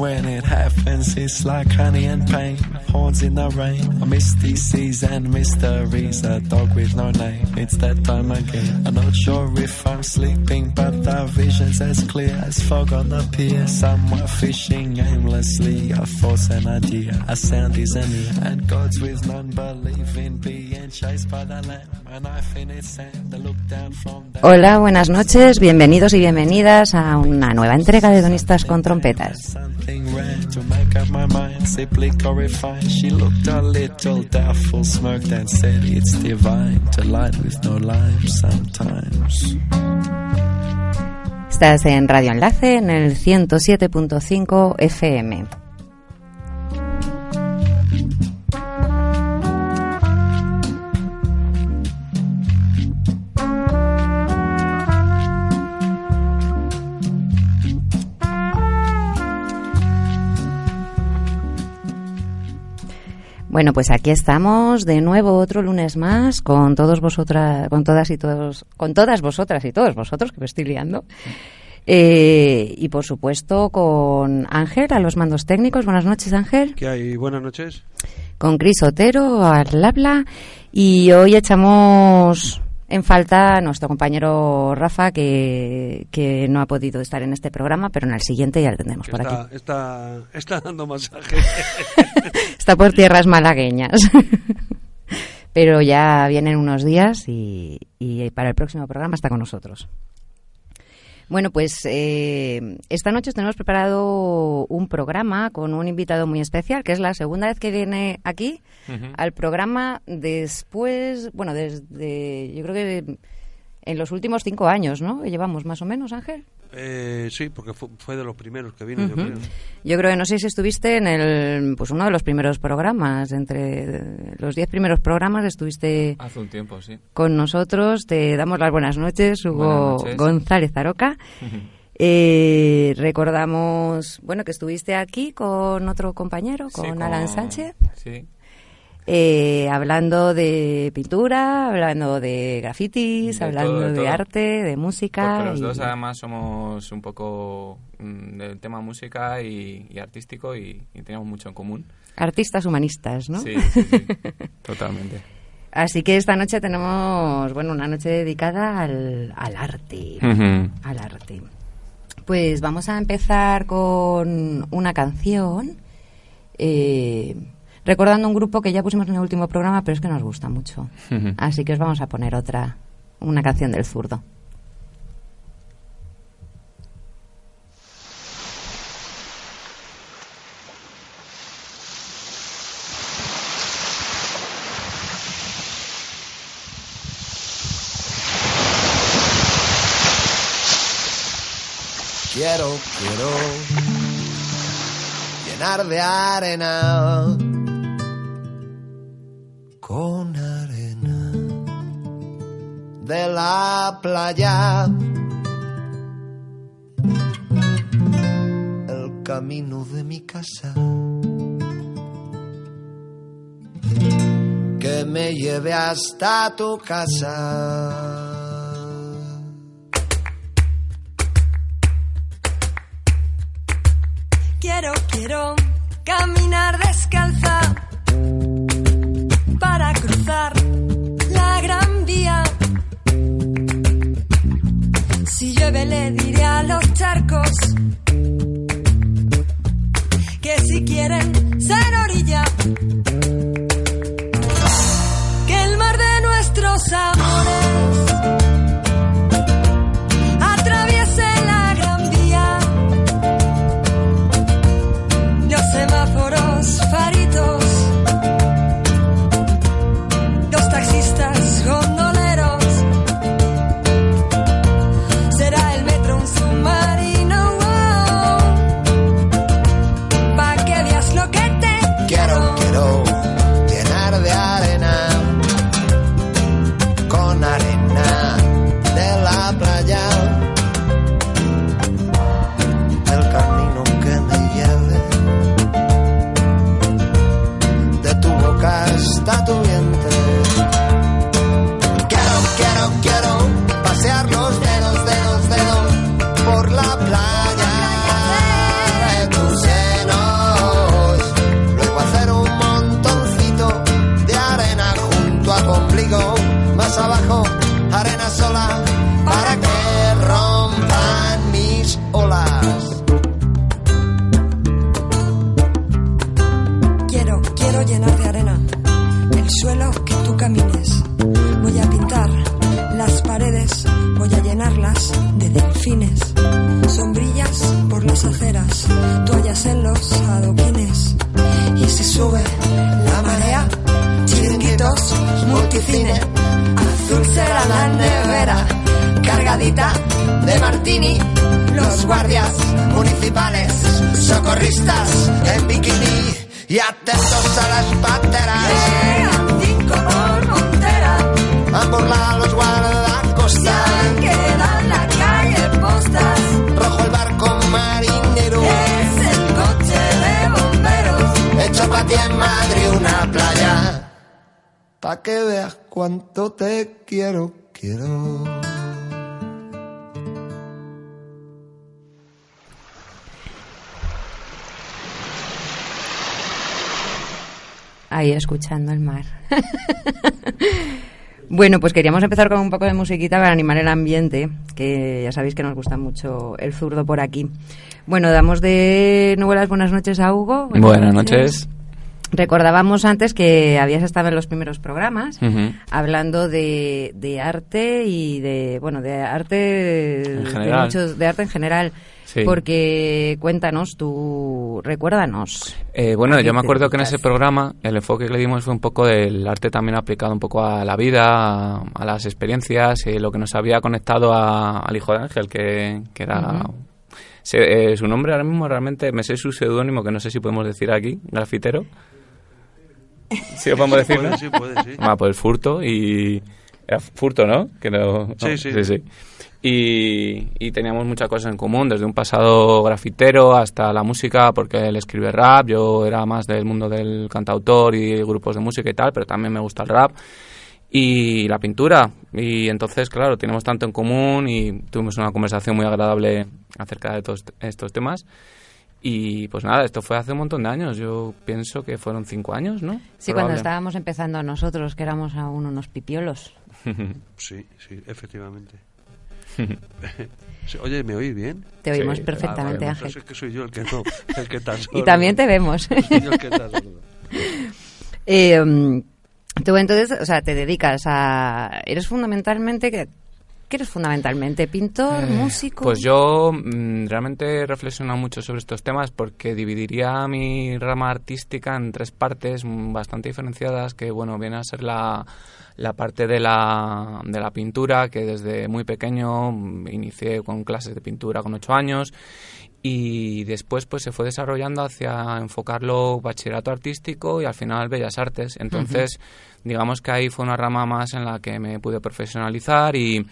When it happens, it's like honey and pain. Horns in the rain, misty seas and mysteries. A dog with no name, it's that time again. I'm not sure if I'm sleeping, but the vision's as clear as fog on the pier. Somewhere fishing aimlessly, a force and idea. A sound is an ear, and gods with none believe in being chased by the Hola, buenas noches, bienvenidos y bienvenidas a una nueva entrega de Donistas con Trompetas. To make up my mind, simply horrified. She looked a little doubtful, smirked and said, It's divine to light with no lime sometimes. Estás en Radio Enlace en el 107.5 FM. Bueno, pues aquí estamos de nuevo otro lunes más con todos vosotras, con todas y todos, con todas vosotras y todos vosotros que me estoy liando. Eh, y por supuesto con Ángel a los mandos técnicos. Buenas noches, Ángel. ¿Qué hay? Buenas noches. Con Cris Otero al habla. Y hoy echamos en falta a nuestro compañero Rafa, que, que no ha podido estar en este programa, pero en el siguiente ya lo tendremos por está, aquí. está, está dando masaje. Está por tierras malagueñas. Pero ya vienen unos días y, y para el próximo programa está con nosotros. Bueno, pues eh, esta noche os tenemos preparado un programa con un invitado muy especial, que es la segunda vez que viene aquí al programa después, bueno, desde, yo creo que en los últimos cinco años, ¿no? Llevamos más o menos, Ángel. Eh, sí, porque fu- fue, de los primeros que vino, yo creo. Yo creo que no sé si estuviste en el, pues uno de los primeros programas, entre los diez primeros programas estuviste Hace un tiempo, sí. con nosotros. Te damos las buenas noches, Hugo Buenas noches. González Aroca. Eh, recordamos, bueno, que estuviste aquí con otro compañero, Sí, con Alan Sánchez, Sí, eh, hablando de pintura, hablando de grafitis, De hablando todo, de todo. arte, de música. porque los y- dos además somos un poco mm, del tema música y, y artístico y, y teníamos mucho en común. Artistas humanistas, ¿no? Sí, sí, sí, totalmente. Así que esta noche tenemos, bueno, una noche dedicada al, al arte. Al arte. Pues vamos a empezar con una canción. eh, recordando un grupo que ya pusimos en el último programa, pero es que nos gusta mucho. Así que os vamos a poner otra, una canción del zurdo. Quiero, quiero llenar de arena la playa. El camino de mi casa. Que me lleve hasta tu casa. Quiero, quiero caminar descalza los charcos que si quieren ser orilla, escuchando el mar. bueno, pues queríamos empezar con un poco de musiquita para animar el ambiente, que ya sabéis que nos gusta mucho el zurdo por aquí. Bueno, damos de nuevo las buenas noches a Hugo. Buenas noches. Recordábamos antes que habías estado en los primeros programas hablando de, de arte y de bueno de arte En de, muchos- de arte en general Sí. porque cuéntanos tú recuérdanos Eh, bueno, ¿A qué yo me acuerdo que en ese programa el enfoque que le dimos fue un poco del arte también aplicado un poco a la vida, a, a las experiencias, y lo que nos había conectado a- al hijo de Ángel, que, que era... se- eh, su nombre ahora mismo realmente, me sé su seudónimo, que no sé si podemos decir aquí, grafitero. Sí, lo podemos decir, Puede, ¿no? sí, puede, sí. Ah, pues Furto y... Era Furto, ¿no? Que no- no, Sí, sí. Y, y teníamos muchas cosas en común, desde un pasado grafitero hasta la música, porque él escribe rap, yo era más del mundo del cantautor y grupos de música y tal, pero también me gusta el rap. Y la pintura. Y entonces, claro, tenemos tanto en común y tuvimos una conversación muy agradable acerca de todos estos temas. Y pues nada, esto fue hace un montón de años. Yo pienso que fueron cinco años, ¿no? sí cuando estábamos empezando nosotros que éramos aún unos pipiolos Sí, sí, efectivamente. Oye, ¿me oís bien? te oímos Sí, perfectamente Ah, vale, Ángel entonces es que soy yo el que no, el que está y también te vemos Soy yo el que está sordo. Eh, mm, tú entonces, o sea, te dedicas a... Eres fundamentalmente... ¿Qué, eres fundamentalmente? ¿Pintor? Eh, ¿Músico? Pues yo mm, realmente he reflexionado mucho sobre estos temas porque dividiría mi rama artística en tres partes bastante diferenciadas, que bueno, viene a ser la, la parte de la, de la pintura, que desde muy pequeño mm, inicié con clases de pintura con ocho años y después pues se fue desarrollando hacia enfocarlo bachillerato artístico y al final bellas artes entonces digamos que ahí fue una rama más en la que me pude profesionalizar y,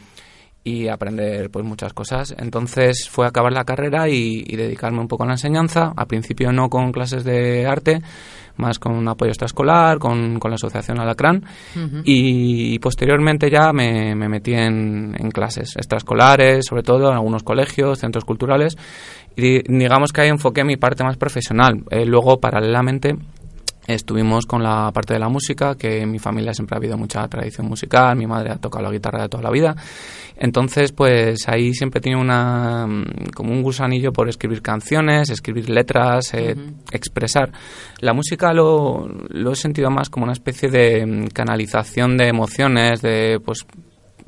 y aprender pues muchas cosas. Entonces fue acabar la carrera y, y dedicarme un poco a la enseñanza. Al principio no con clases de arte más con un apoyo extraescolar, con, con la asociación Alacrán. Y, posteriormente ya me, me metí en, en clases extraescolares, sobre todo en algunos colegios, centros culturales. Y digamos que ahí enfoqué mi parte más profesional. Eh, luego, paralelamente, estuvimos con la parte de la música, que en mi familia siempre ha habido mucha tradición musical, mi madre ha tocado la guitarra de toda la vida. Entonces, pues ahí siempre tenía una, mm, como un gusanillo por escribir canciones, escribir letras, eh, expresar. La música lo, lo he sentido más como una especie de mm, canalización de emociones, de pues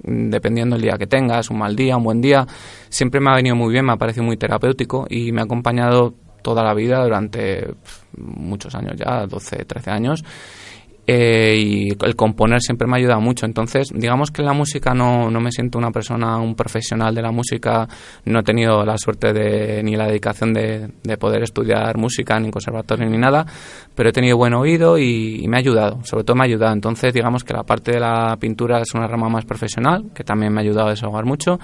dependiendo el día que tengas, un mal día, un buen día, siempre me ha venido muy bien, me ha parecido muy terapéutico y me ha acompañado toda la vida durante muchos años ya, 12, 13 años. Eh, y el componer siempre me ha ayudado mucho. Entonces, digamos que en la música no, no me siento una persona, un profesional de la música. No he tenido la suerte de, ni la dedicación de, de poder estudiar música, ni conservatorio, ni nada. Pero he tenido buen oído y, y me ha ayudado. Sobre todo me ha ayudado. Entonces, digamos que la parte de la pintura es una rama más profesional, que también me ha ayudado a desahogar mucho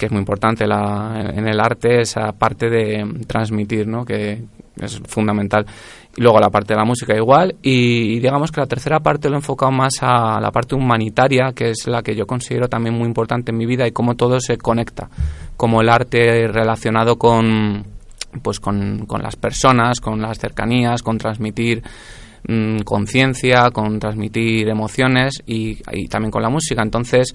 que es muy importante la, en el arte esa parte de transmitir, ¿no? que es fundamental. Y luego la parte de la música igual. Y, y digamos que la tercera parte lo he enfocado más a la parte humanitaria, que es la que yo considero también muy importante en mi vida y cómo todo se conecta. Como el arte relacionado con, pues con, con las personas, con las cercanías, con transmitir mm, conciencia, con transmitir emociones y, y también con la música. Entonces,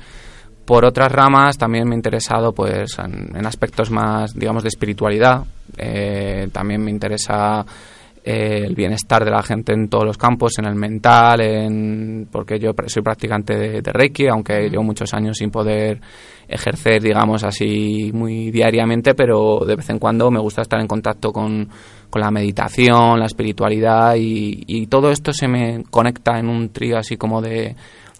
por otras ramas también me he interesado pues en, en aspectos más digamos de espiritualidad. Eh, también me interesa eh, el bienestar de la gente en todos los campos, en el mental, en, porque yo soy practicante de, de Reiki, aunque llevo muchos años sin poder ejercer, digamos así, muy diariamente, pero de vez en cuando me gusta estar en contacto con, con la meditación, la espiritualidad y, y todo esto se me conecta en un trío así como de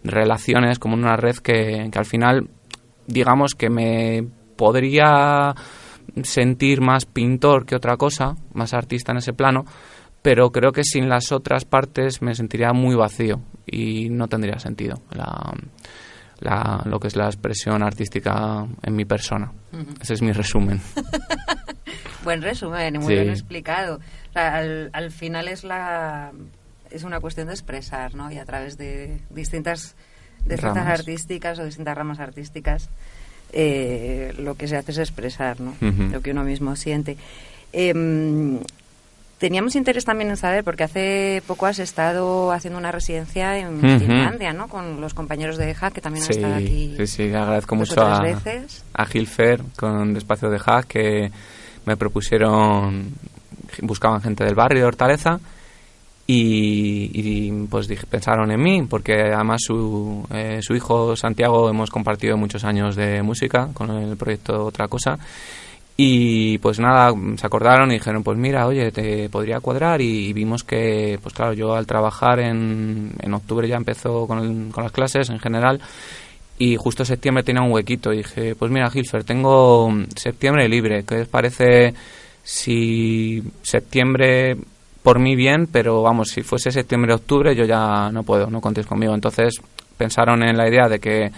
relaciones, como en una red que, que al final, digamos que me podría sentir más pintor que otra cosa, más artista en ese plano, pero creo que sin las otras partes me sentiría muy vacío y no tendría sentido la, la- lo que es la expresión artística en mi persona. Ese es mi resumen. Buen resumen, y muy Sí. bien explicado. O sea, al, al final es la es una cuestión de expresar, ¿no? Y a través de distintas distintas Ramas. artísticas o distintas ramas artísticas eh, lo que se hace es expresar, ¿no? Lo que uno mismo siente. Em, teníamos interés también en saber, porque hace poco has estado haciendo una residencia en Ujú. Finlandia, ¿no? Con los compañeros de EJA, que también han Sí, estado aquí sí, sí, agradezco mucho a, veces. a Gilfer con Espacio de Hack que me propusieron, buscaban gente del barrio de Hortaleza y, pues dije, pensaron en mí porque además su, eh, su hijo Santiago hemos compartido muchos años de música con el proyecto Otra Cosa. Y pues nada, se acordaron y dijeron, pues mira, oye, te podría cuadrar y, vimos que, pues claro, yo al trabajar en, en octubre ya empezó con, el- con las clases en general y justo septiembre tenía un huequito. Y dije, pues mira, Gilfer, tengo septiembre libre, ¿qué os parece si septiembre por mí bien, pero vamos, si fuese septiembre-octubre yo ya no puedo, no contéis conmigo. Entonces pensaron en la idea de que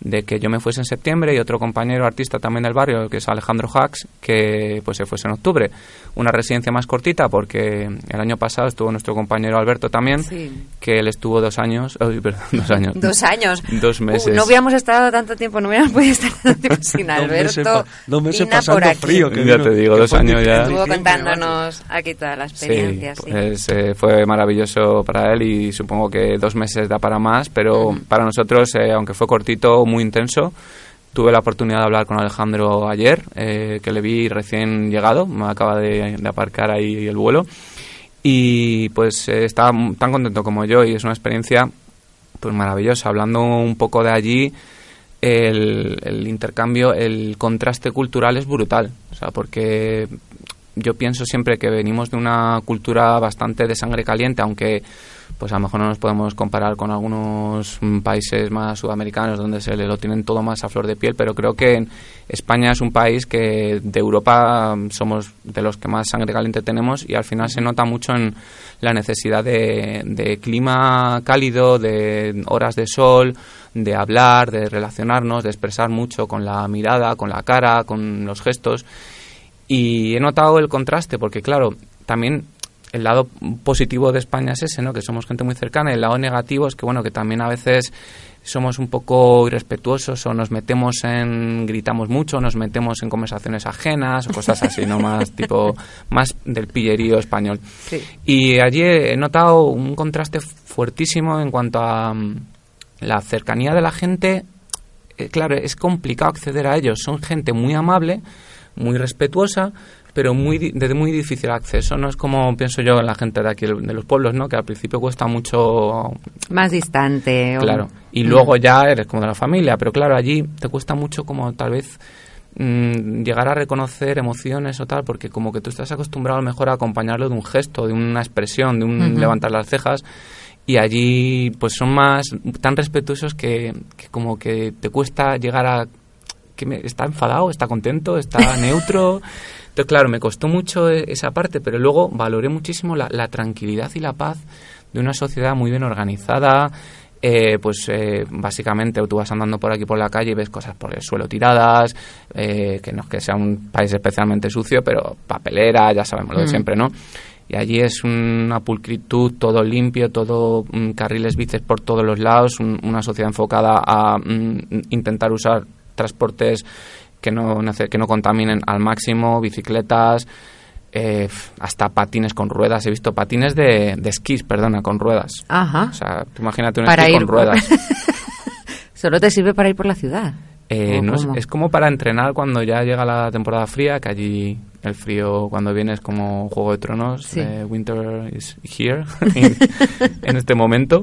de que yo me fuese en septiembre y otro compañero artista también del barrio, que es Alejandro Hax, que pues se fuese en octubre. Una residencia más cortita porque el año pasado estuvo nuestro compañero Alberto también, Sí. que él estuvo dos años, perdón, dos años. Dos años. Dos meses. Uh, no hubiéramos estado tanto tiempo, no hubiéramos podido estar tanto tiempo sin Dos meses Alberto. pa- dos meses Ina pasando por aquí. frío. que Ya vino- te digo, que dos años ya. Estuvo diciembre, contándonos aquí toda la experiencia. Sí, pues eh, fue maravilloso para él y supongo que dos meses da para más, pero para nosotros, eh, aunque fue cortito, muy intenso. Tuve la oportunidad de hablar con Alejandro ayer, eh, que le vi recién llegado, me acaba de, de aparcar ahí el vuelo. Y pues eh, m- tan contento como yo y es una experiencia pues maravillosa. Hablando un poco de allí, el, el intercambio, el contraste cultural es brutal. O sea, porque yo pienso siempre que venimos de una cultura bastante de sangre caliente, aunque pues a lo mejor no nos podemos comparar con algunos países más sudamericanos donde se le lo tienen todo más a flor de piel, pero creo que España es un país que de Europa somos de los que más sangre caliente tenemos y al final se nota mucho en la necesidad de, de clima cálido, de horas de sol, de hablar, de relacionarnos, de expresar mucho con la mirada, con la cara, con los gestos. Y he notado el contraste porque, claro, también el lado positivo de España es ese, ¿no? Que somos gente muy cercana. Y el lado negativo es que, bueno, que también a veces somos un poco irrespetuosos o nos metemos en... gritamos mucho, nos metemos en conversaciones ajenas o cosas así, ¿no? Más tipo... más del pillerío español. Sí. Y allí he notado un contraste fuertísimo en cuanto a mm, la cercanía de la gente. Eh, claro, es complicado acceder a ellos. Son gente muy amable, muy respetuosa, pero muy de muy difícil acceso. No es como pienso yo la gente de aquí, de los pueblos, ¿no? Que al principio cuesta mucho Más distante. o- Claro. Y Mm. luego ya eres como de la familia, pero claro, allí te cuesta mucho como tal vez mm, llegar a reconocer emociones o tal, porque como que tú estás acostumbrado a lo mejor a acompañarlo de un gesto, de una expresión, de un levantar las cejas. Y allí pues son más tan respetuosos que, que como que te cuesta llegar a que me- está enfadado, está contento, está neutro. Entonces, claro, me costó mucho e- esa parte, pero luego valoré muchísimo la, la tranquilidad y la paz de una sociedad muy bien organizada. eh, pues eh, básicamente tú vas andando por aquí por la calle y ves cosas por el suelo tiradas, eh, que no es que sea un país especialmente sucio, pero papelera, ya sabemos lo de Mm. siempre, ¿no? Y allí es una pulcritud, todo limpio, todo mm, carriles bicis por todos los lados, un- una sociedad enfocada a mm, intentar usar transportes que no, que no contaminen al máximo, bicicletas, eh, hasta patines con ruedas. He visto patines de, de esquís, perdona, con ruedas. Ajá. O sea, tú imagínate un Para esquí ir con ruedas. Solo te sirve para ir por la ciudad. Eh, ¿O no es, es como para entrenar cuando ya llega la temporada fría, que allí el frío cuando viene es como Juego de Tronos, Sí. eh, Winter is here, en este momento.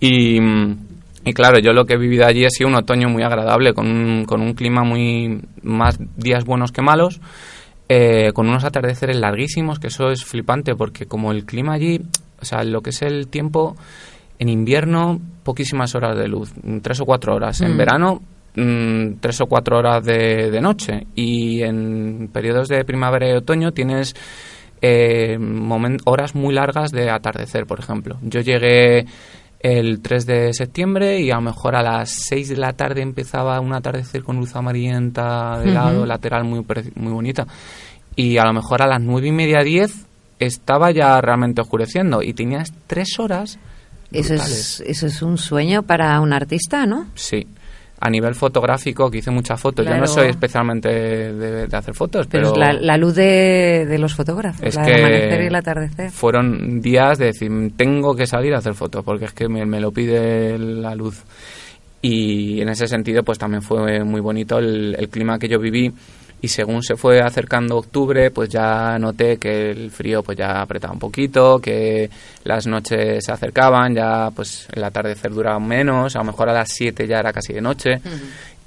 Y, mm, y claro, yo lo que he vivido allí ha sido un otoño muy agradable, con un, con un clima muy más días buenos que malos, eh, con unos atardeceres larguísimos, que eso es flipante, porque como el clima allí, o sea, lo que es el tiempo, en invierno, poquísimas horas de luz, tres o cuatro horas. En Mm. verano, mm, tres o cuatro horas de, de noche. Y en periodos de primavera y otoño tienes eh, horas muy largas de atardecer, por ejemplo. Yo llegué el 3 de septiembre y a lo mejor a las 6 de la tarde empezaba un atardecer con luz amarillenta de lado, Ujú. lateral, muy, muy bonita. Y a lo mejor a las 9 y media, 10 estaba ya realmente oscureciendo y tenías tres horas. Eso es, eso es un sueño para un artista, ¿no? Sí. A nivel fotográfico, que hice muchas fotos. Yo no soy especialmente de, de hacer fotos, Pero, pero, es la, la luz de, de los fotógrafos, Es la que del amanecer y el atardecer. fueron días de decir, tengo que salir a hacer fotos, porque es que me, me lo pide la luz. Y en ese sentido, pues también fue muy bonito el, el clima que yo viví. Y según se fue acercando octubre, pues ya noté que el frío pues ya apretaba un poquito, que las noches se acercaban, ya pues el atardecer duraba menos, a lo mejor a las 7 ya era casi de noche.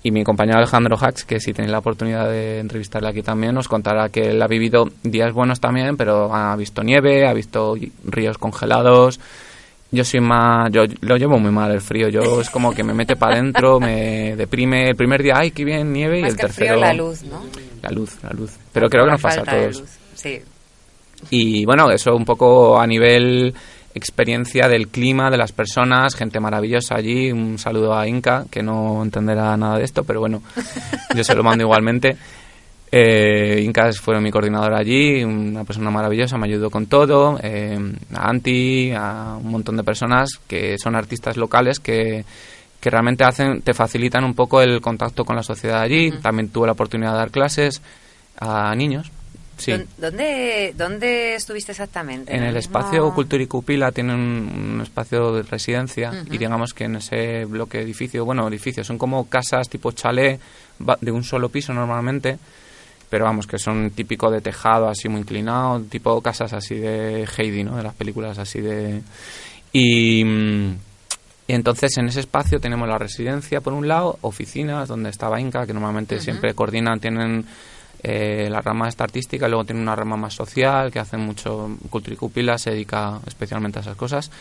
Y mi compañero Alejandro Hax, que si tenéis la oportunidad de entrevistarle aquí también, nos contará que él ha vivido días buenos también, pero ha visto nieve, ha visto ríos congelados. Yo soy más, yo lo llevo muy mal el frío. Yo es como que me mete para adentro, me deprime. El primer día, ay, qué bien nieve, y el que el tercero. frío, la luz, ¿no? La luz, la luz. Pero creo que nos pasa a todos. Sí. Y bueno, eso un poco a nivel experiencia del clima, de las personas, gente maravillosa allí. Un saludo a Inca, que no entenderá nada de esto, pero bueno, yo se lo mando igualmente. Eh, Inca fue mi coordinador allí, una persona maravillosa, me ayudó con todo. eh, a Anti, a un montón de personas que son artistas locales que, que realmente hacen, te facilitan un poco el contacto con la sociedad allí. También tuve la oportunidad de dar clases a niños. Sí. ¿Dó- ¿Dónde, ¿Dónde estuviste exactamente? En el espacio Cultura y Cupila tienen un, un espacio de residencia y digamos que en ese bloque edificio, bueno, edificios, son como casas tipo chalet de un solo piso normalmente, pero vamos, que son típico de tejado así muy inclinado, tipo casas así de Heidi, ¿no? De las películas así de... Y, y entonces en ese espacio tenemos la residencia por un lado, oficinas donde estaba Inca, que normalmente siempre coordinan, tienen eh, la rama esta artística, luego tienen una rama más social, que hacen mucho Cultura y Cupila, se dedica especialmente a esas cosas.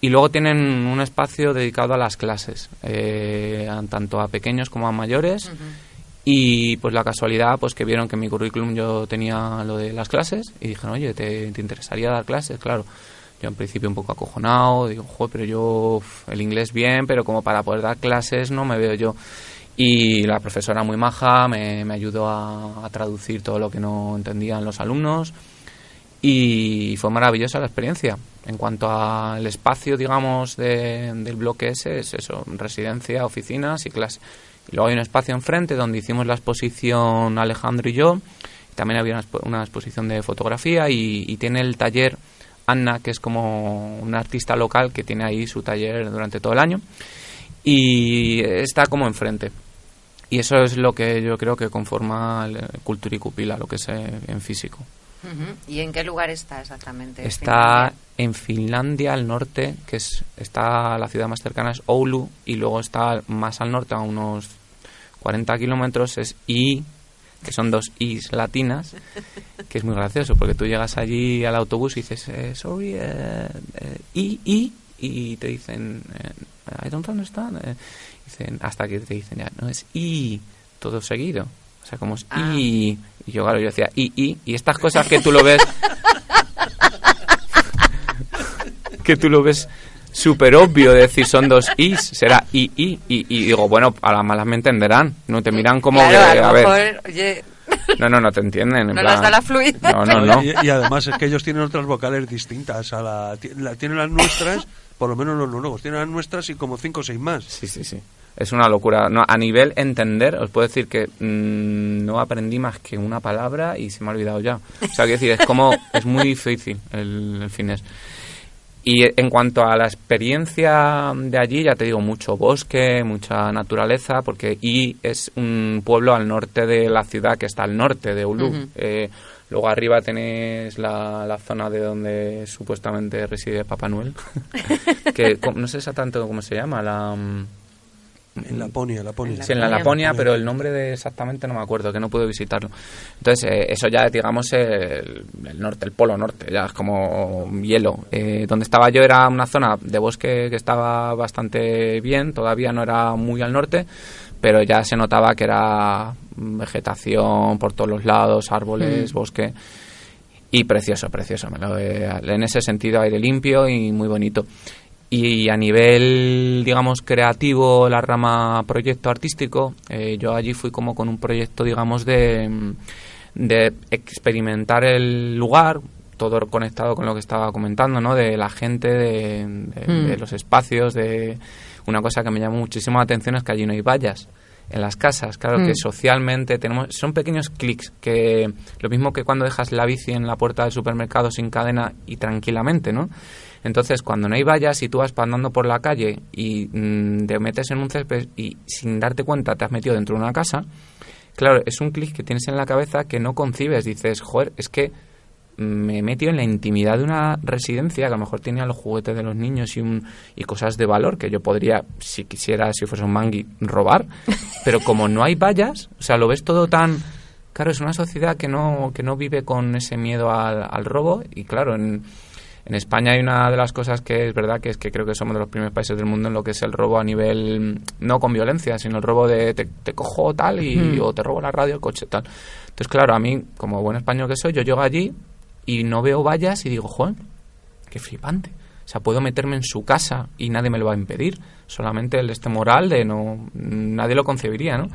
Y luego tienen un espacio dedicado a las clases, eh, tanto a pequeños como a mayores. Y pues la casualidad, pues que vieron que en mi currículum yo tenía lo de las clases y dijeron, oye, ¿te, te interesaría dar clases? Claro. Yo en principio un poco acojonado, digo, joder, pero yo el inglés bien, pero como para poder dar clases no me veo yo. Y la profesora muy maja me, me ayudó a, a traducir todo lo que no entendían los alumnos y fue maravillosa la experiencia. En cuanto al espacio, digamos, de- del bloque ese, es eso, residencia, oficinas y clase. Y luego hay un espacio enfrente donde hicimos la exposición Alejandro y yo. También había una, expo- una exposición de fotografía y, y tiene el taller Anna, que es como una artista local que tiene ahí su taller durante todo el año. Y está como enfrente. Y eso es lo que yo creo que conforma el Cultura y Cupila, lo que es eh, en físico. ¿Y en qué lugar está exactamente? Está en Finlandia al norte, que es está la ciudad más cercana es Oulu, y luego está más al norte, a unos 40 kilómetros, es I, que son dos Is latinas, que es muy gracioso, porque tú llegas allí al autobús y dices, eh, sorry, eh, eh, I, I, y te dicen, I don't understand, dicen, hasta que te dicen, ya, no, es I, todo seguido. O sea, como es Ah. I. Y yo, claro, yo decía I, I. Y estas cosas que tú lo ves. que tú lo ves súper obvio de decir son dos Is. Será I, I. Y, y digo, bueno, a las malas me entenderán. No te miran como Claro, que, a ver. oye, No, no, no te entienden. en no plan- nos da la fluidez. No, no, no. Y, y además es que ellos tienen otras vocales distintas. A la, la- tienen las nuestras, por lo menos los noruegos, tienen las nuestras y como cinco o seis más. Sí, sí, sí. Es una locura. No, a nivel entender, os puedo decir que mm, no aprendí más que una palabra y se me ha olvidado ya. O sea, quiero decir, es como, es muy difícil el, el finés. Y en cuanto a la experiencia de allí, ya te digo, mucho bosque, mucha naturaleza, porque I es un pueblo al norte de la ciudad que está al norte de Ulu. Eh, luego arriba tenéis la, la zona de donde supuestamente reside Papá Noel, que no sé exactamente cómo se llama, la... En Laponia, Laponia. Sí, en la Laponia, pero el nombre de exactamente no me acuerdo, que no puedo visitarlo. Entonces, eh, eso ya, digamos, el, el norte, el polo norte, ya es como hielo. Eh, donde estaba yo era una zona de bosque que estaba bastante bien, todavía no era muy al norte, pero ya se notaba que era vegetación por todos los lados, árboles, Mm. bosque. Y precioso, precioso. me lo he- en ese sentido, aire limpio y muy bonito. Y a nivel, digamos, creativo, la rama proyecto artístico, eh, yo allí fui como con un proyecto, digamos, de, de experimentar el lugar, todo conectado con lo que estaba comentando, ¿no? De la gente, de, de- Mm. de los espacios, de una cosa que me llamó muchísimo la atención es que allí no hay vallas en las casas. Claro que Mm. socialmente tenemos son pequeños clics que lo mismo que cuando dejas la bici en la puerta del supermercado sin cadena y tranquilamente, ¿no? Entonces, cuando no hay vallas y tú vas andando por la calle y mm, te metes en un césped y sin darte cuenta te has metido dentro de una casa, claro, es un clic que tienes en la cabeza que no concibes. Dices, joder, es que me he metido en la intimidad de una residencia que a lo mejor tenía los juguetes de los niños y, un, y cosas de valor que yo podría, si quisiera, si fuese un mangui, robar. Pero como no hay vallas, o sea, lo ves todo tan... Claro, es una sociedad que no, que no vive con ese miedo al, al robo y claro, en, en España hay una de las cosas que es verdad que es que creo que somos de los primeros países del mundo en lo que es el robo a nivel, no con violencia, sino el robo de te, te cojo tal y Mm. o te robo la radio, el coche tal. Entonces, claro, a mí, como buen español que soy, yo llego allí y no veo vallas y digo, joder, qué flipante. O sea, puedo meterme en su casa y nadie me lo va a impedir. Solamente el este moral de no... Nadie lo concebiría, ¿no?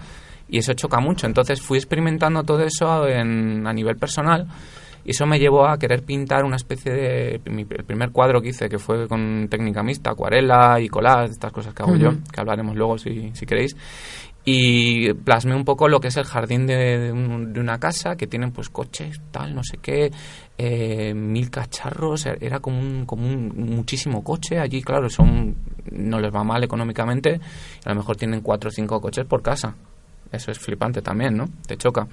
Y eso choca mucho. Entonces fui experimentando todo eso en- a nivel personal y eso me llevó a querer pintar una especie de... mi- el primer cuadro que hice, que fue con técnica mixta, acuarela y collage, estas cosas que hago yo, que hablaremos luego si, si queréis. Y plasmé un poco lo que es el jardín de, de un- de una casa que tienen pues coches, tal, no sé qué, eh, mil cacharros, e- era como un, como un muchísimo coche. Allí, claro, son no les va mal económicamente, a lo mejor tienen cuatro o cinco coches por casa. Eso es flipante también, ¿no? Te choca.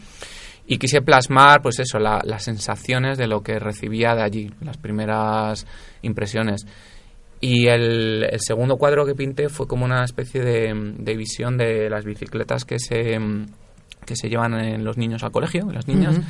Y quise plasmar, pues eso, la- las sensaciones de lo que recibía de allí, las primeras impresiones. Y el, segundo cuadro que pinté fue como una especie de, visión de las bicicletas que se, que se llevan en los niños al colegio, las niñas.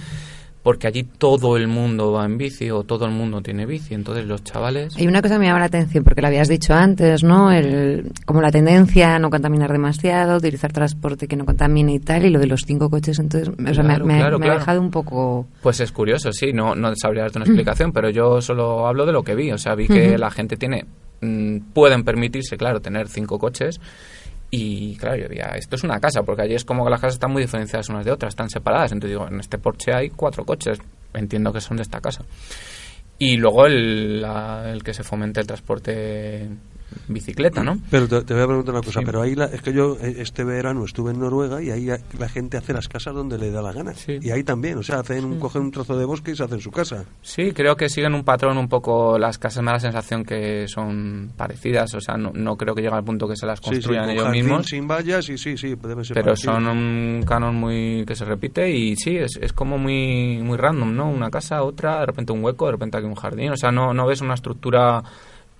Porque allí todo el mundo va en bici o todo el mundo tiene bici. Entonces los chavales... Hay una cosa que me llama la atención, porque lo habías dicho antes, ¿no? El, como la tendencia a no contaminar demasiado, utilizar transporte que no contamine y tal, y lo de los cinco coches, entonces, o sea, me- Claro, me, claro, me ha dejado un poco... Pues es curioso, sí, no, no sabría darte una explicación, pero yo solo hablo de lo que vi. O sea, vi que la gente tiene, mm, pueden permitirse, claro, tener cinco coches. Y claro, yo diría, esto es una casa, porque allí es como que las casas están muy diferenciadas unas de otras, están separadas. Entonces digo, en este Porsche hay cuatro coches, entiendo que son de esta casa. Y luego el, la- el que se fomente el transporte bicicleta, ¿no? Pero te, te voy a preguntar una cosa, Sí. pero ahí la- es que yo eh, este verano estuve en Noruega y ahí la, gente hace las casas donde le da la gana. Sí. Y ahí también, o sea, hacen un, cogen un trozo de bosque y se hacen su casa. Sí, creo que siguen un patrón un poco, las casas me da la sensación que son parecidas, o sea, no, no creo que lleguen al punto que se las construyan con ellos jardín, mismos. sin vallas y sí, sí, deben ser pero son un canon muy que se repite y sí es, es como muy muy random no una casa otra de repente un hueco de repente aquí un jardín o sea no no ves una estructura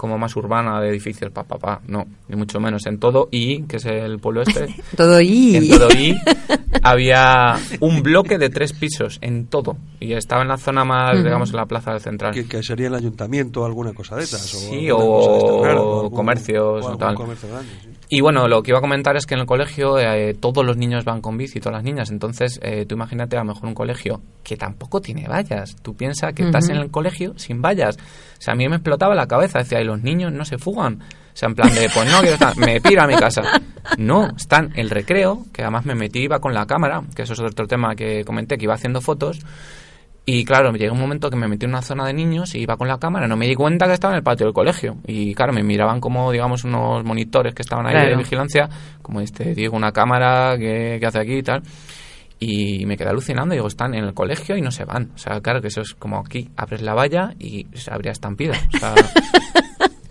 como más urbana de edificios pa pa pa no ni mucho menos en todo y que es el pueblo este Todo y... en todo y había un bloque de tres pisos en todo y estaba en la zona más digamos en la plaza del central Que, que sería el ayuntamiento o alguna cosa de esas. Sí, o algún- comercios o tal. comercio grande, sí. Y bueno, lo que iba a comentar es que en el colegio eh, todos los niños van con bici, todas las niñas. Entonces, eh, tú imagínate a lo mejor un colegio que tampoco tiene vallas. Tú piensas que estás en el colegio sin vallas. O sea, a mí me explotaba la cabeza. Decía, y los niños no se fugan. O sea, en plan de, pues no quiero estar, me piro a mi casa. No, están el recreo, que además me metí, iba con la cámara, que eso es otro tema que comenté, que iba haciendo fotos. Y claro, llegó un momento que me metí en una zona de niños y iba con la cámara. No me di cuenta que estaba en el patio del colegio. Y claro, me miraban como, digamos, unos monitores que estaban ahí de vigilancia. Como este, Diego, una cámara que, que hace aquí y tal. Y me quedé alucinando. Digo, están en el colegio y no se van. O sea, claro que eso es como aquí, abres la valla y se habría estampida. O sea,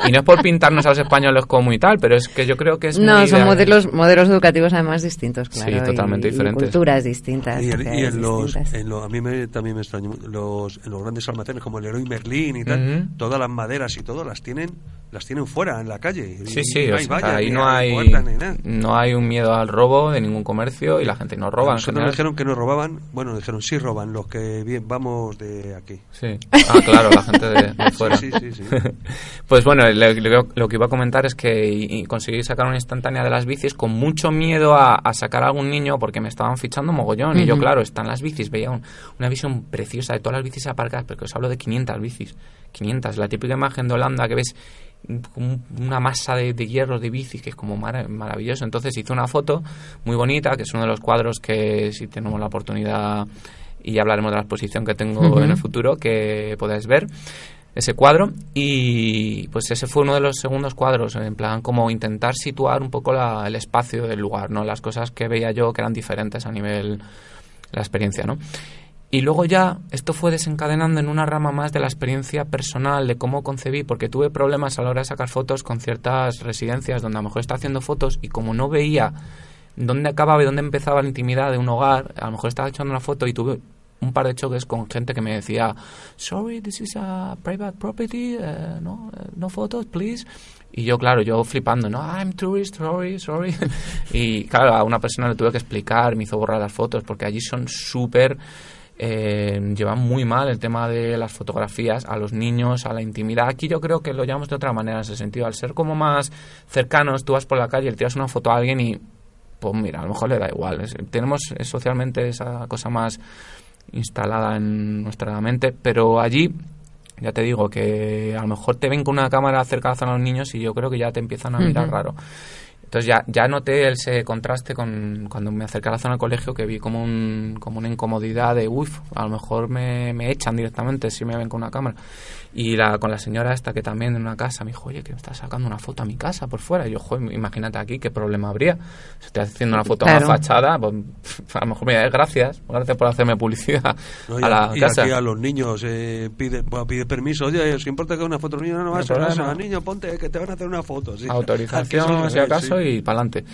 Y no es por pintarnos a los españoles como y tal, pero es que yo creo que es No, muy son de- modelos, modelos educativos además distintos, claro. Sí, totalmente y- diferentes. Y culturas distintas. Y, en- y en los, en lo- a mí me, también me extrañó los, en los grandes almacenes como el Leroy Merlin y tal, Ujú. todas las maderas y todo las tienen las tienen fuera en la calle. Sí, Y sí, no o hay sea, vallas, ahí no hay, no hay un miedo al robo de ningún comercio y la gente no roba. Nosotros nos dijeron que no robaban, bueno, dijeron sí roban los que bien, vamos de aquí. Sí. Ah, claro, la gente de, de fuera. Sí, sí, sí, sí. Pues bueno, lo, lo- lo que iba a comentar es que y- y conseguí sacar una instantánea de las bicis con mucho miedo a, a sacar a algún niño porque me estaban fichando mogollón. Y yo, claro, están las bicis, veía un- una visión preciosa de todas las bicis aparcadas, porque os hablo de 500 bicis. 500, la típica imagen de Holanda que ves un- una masa de, de hierro de bicis que es como mara- maravilloso. Entonces hice una foto muy bonita, que es uno de los cuadros que si tenemos la oportunidad y hablaremos de la exposición que tengo en el futuro, que podáis ver ese cuadro. Y pues ese fue uno de los segundos cuadros en plan como intentar situar un poco la- el espacio del lugar no las cosas que veía yo que eran diferentes a nivel la experiencia no y luego ya esto fue desencadenando en una rama más de la experiencia personal de cómo concebí porque tuve problemas a la hora de sacar fotos con ciertas residencias donde a lo mejor estaba haciendo fotos y como no veía dónde acababa y dónde empezaba la intimidad de un hogar a lo mejor estaba echando una foto y tuve un par de choques con gente que me decía sorry this is a private property eh, no eh, no photos please y yo claro yo flipando no I'm tourist sorry sorry y claro a una persona le tuve que explicar me hizo borrar las fotos porque allí son súper eh, llevan muy mal el tema de las fotografías a los niños, a la intimidad. Aquí yo creo que lo llamamos de otra manera en ese sentido. Al ser como más cercanos, tú vas por la calle le tiras una foto a alguien y, pues mira, a lo mejor le da igual. Tenemos eh, socialmente esa cosa más instalada en nuestra mente, pero allí ya te digo que a lo mejor te ven con una cámara cerca a los niños y yo creo que ya te empiezan a mirar raro. Entonces ya, ya noté ese contraste con cuando me acerqué a la zona del colegio que vi como, un, como una incomodidad de, uff, a lo mejor me, me echan directamente si me ven con una cámara. Y la, con la señora esta que también en una casa me dijo, oye, que me estás sacando una foto a mi casa por fuera. Y yo, joder, imagínate aquí qué problema habría. Si estoy haciendo una foto a Claro. la fachada, pues a lo mejor me dirás gracias, gracias por hacerme publicidad No, y, a la y casa. aquí a los niños eh, pide, bueno, pide permiso. Oye, ¿os importa que una foto niño no, no vas No a casa? Niño, ponte que te van a hacer una foto. sí. Autorización si acaso sí. y para adelante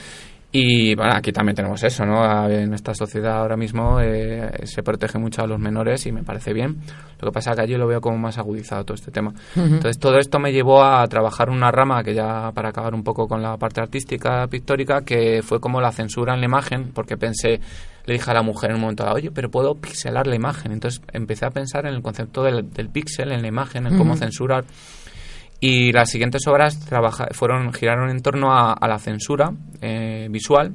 y bueno, aquí también tenemos eso, ¿no? En esta sociedad ahora mismo eh, se protege mucho a los menores y me parece bien. Lo que pasa es que allí lo veo como más agudizado todo este tema. Entonces todo esto me llevó a trabajar una rama que ya para acabar un poco con la parte artística, pictórica, que fue como la censura en la imagen, porque pensé, le dije a la mujer en un momento dado, oye, pero puedo pixelar la imagen. Entonces empecé a pensar en el concepto del, del píxel en la imagen, en cómo censurar y las siguientes obras trabaja, fueron giraron en torno a, la censura eh, visual,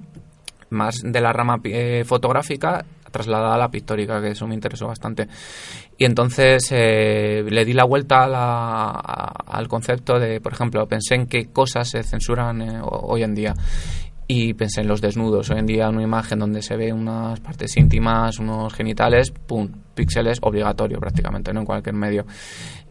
más de la rama eh, fotográfica trasladada a la pictórica, que eso me interesó bastante. Y entonces eh, le di la vuelta a la- al concepto de, por ejemplo, pensé en qué cosas se censuran eh, ho- hoy en día. Y pensé en los desnudos. Hoy en día una imagen donde se ve unas partes íntimas, unos genitales, pum, píxeles obligatorio prácticamente, ¿no? En cualquier medio.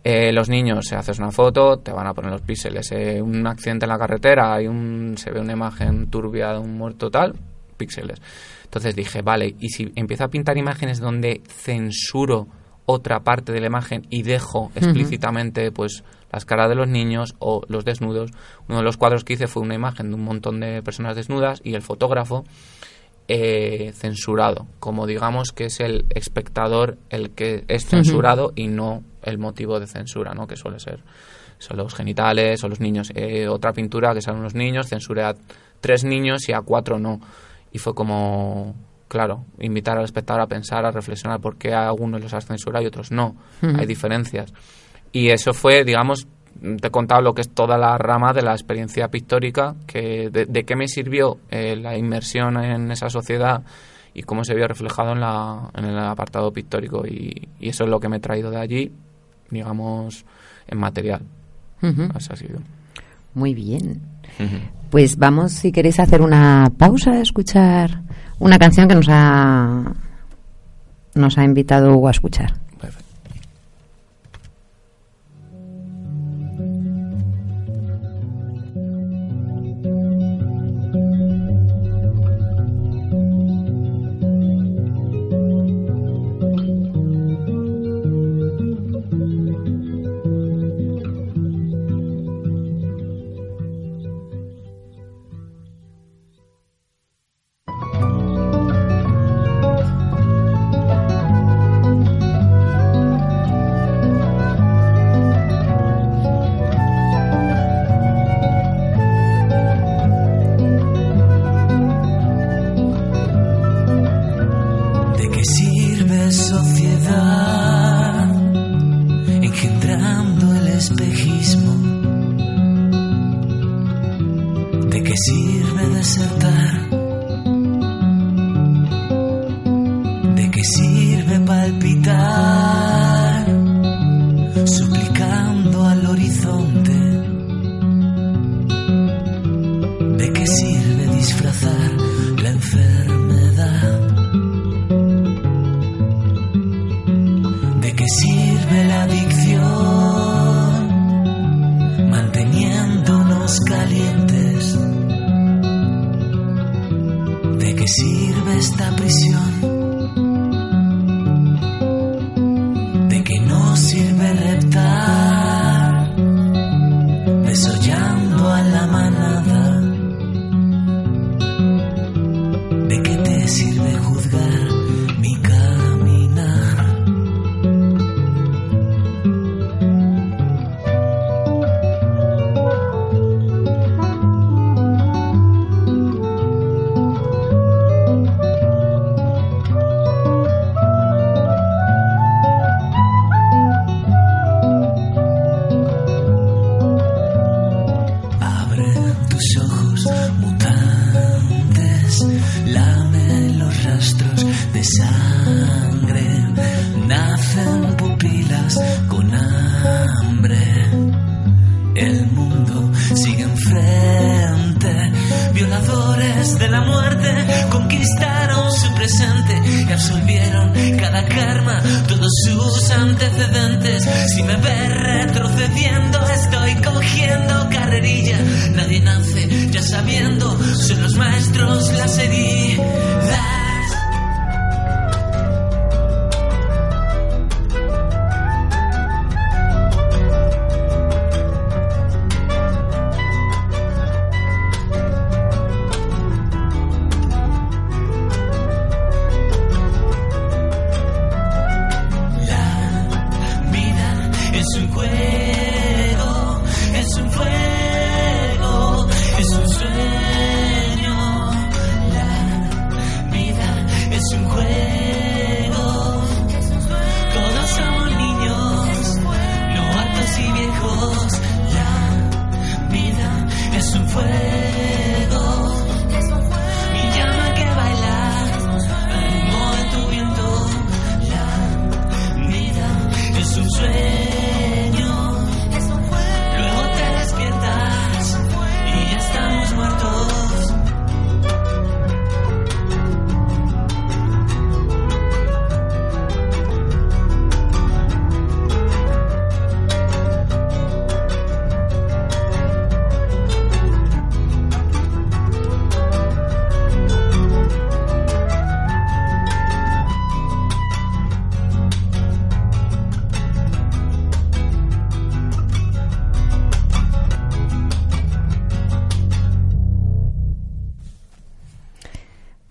Eh, los niños, se haces una foto, te van a poner los píxeles. Eh, un accidente en la carretera, hay un, se ve una imagen turbia de un muerto tal, píxeles. Entonces dije, vale, y si empiezo a pintar imágenes donde censuro otra parte de la imagen y dejo explícitamente pues las caras de los niños o los desnudos. Uno de los cuadros que hice fue una imagen de un montón de personas desnudas y el fotógrafo eh, censurado, como digamos que es el espectador el que es censurado y no el motivo de censura, ¿no? que suele ser son los genitales o los niños. Eh, otra pintura que salen los niños, censuré a tres niños y a cuatro no. Y fue como, claro, invitar al espectador a pensar, a reflexionar por qué a algunos los has censurado y otros no. Hay diferencias. Y eso fue, digamos, te he contado lo que es toda la rama de la experiencia pictórica, que de, de qué me sirvió eh, la inmersión en esa sociedad y cómo se vio reflejado en, la, en el apartado pictórico. Y, y eso es lo que me he traído de allí, digamos, en material. Ha sido. Muy bien. Pues vamos, si queréis, a hacer una pausa a escuchar una canción que nos ha, nos ha invitado Hugo a escuchar.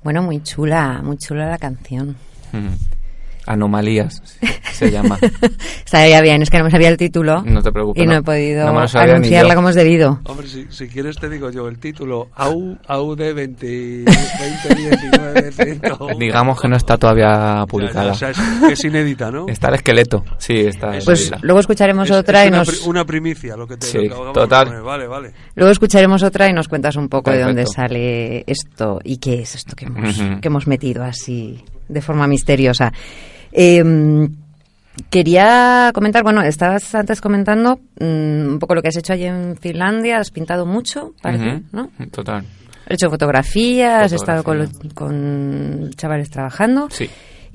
Bueno, muy chula, muy chula la canción. Mm. Anomalías se llama. Estaría bien, es que no me sabía el título. No te preocupes. Y no, he podido no sabía anunciarla como es debido. Hombre, si, si quieres te digo yo el título. AU, AUD 20, 2019 101. Digamos que no está todavía Ya, ya, publicada. o sea, es, es inédita, ¿no? Está el esqueleto, sí, está. Eso Pues inédita. luego escucharemos Es- otra es y una, nos pri- una primicia lo que te Sí, lo total. Vale, vale. luego escucharemos otra y nos cuentas un poco de dónde sale esto y qué es esto que hemos, que hemos metido así de forma misteriosa. Eh, quería comentar, bueno, estabas antes comentando mm, un poco lo que has hecho allí en Finlandia, has pintado mucho, parece, Ujú, ¿no? Total. Has hecho fotografías, has estado con, Fotografía. los- con chavales trabajando. Sí.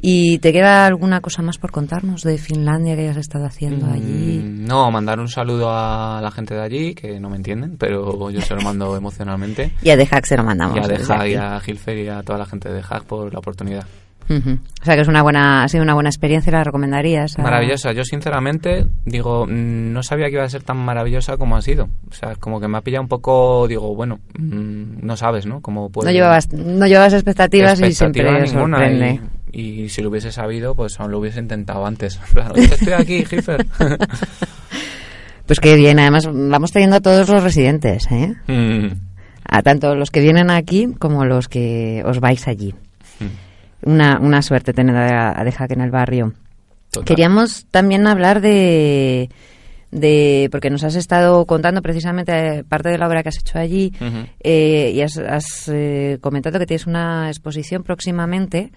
¿Y te queda alguna cosa más por contarnos de Finlandia que hayas estado haciendo allí? Mm, No, mandar un saludo a la gente de allí, que no me entienden, pero yo se lo mando emocionalmente. Y a The Hack se lo mandamos. Y a The Hack y a Gilfer y a toda la gente de The Hack por la oportunidad. O sea que es una buena, ha sido una buena experiencia, ¿la recomendarías? a- Maravillosa. Yo, sinceramente, digo, no sabía que iba a ser tan maravillosa como ha sido. O sea, como que me ha pillado un poco, digo, bueno, mm, no sabes, ¿no? Puede... No llevabas, no llevabas expectativas, y siempre sorprende. Y, y si lo hubiese sabido, pues aún lo hubiese intentado antes. En plan, "Oye, que estoy aquí, Gilfer. Pues qué bien, además vamos teniendo a todos los residentes, ¿eh? Mm, A tanto los que vienen aquí como los que os vais allí. mm, Una, una suerte tener a, a en el barrio. total. Queríamos también hablar de, de porque nos has estado contando precisamente parte de la obra que has hecho allí eh, y has, has, eh, comentado que tienes una exposición próximamente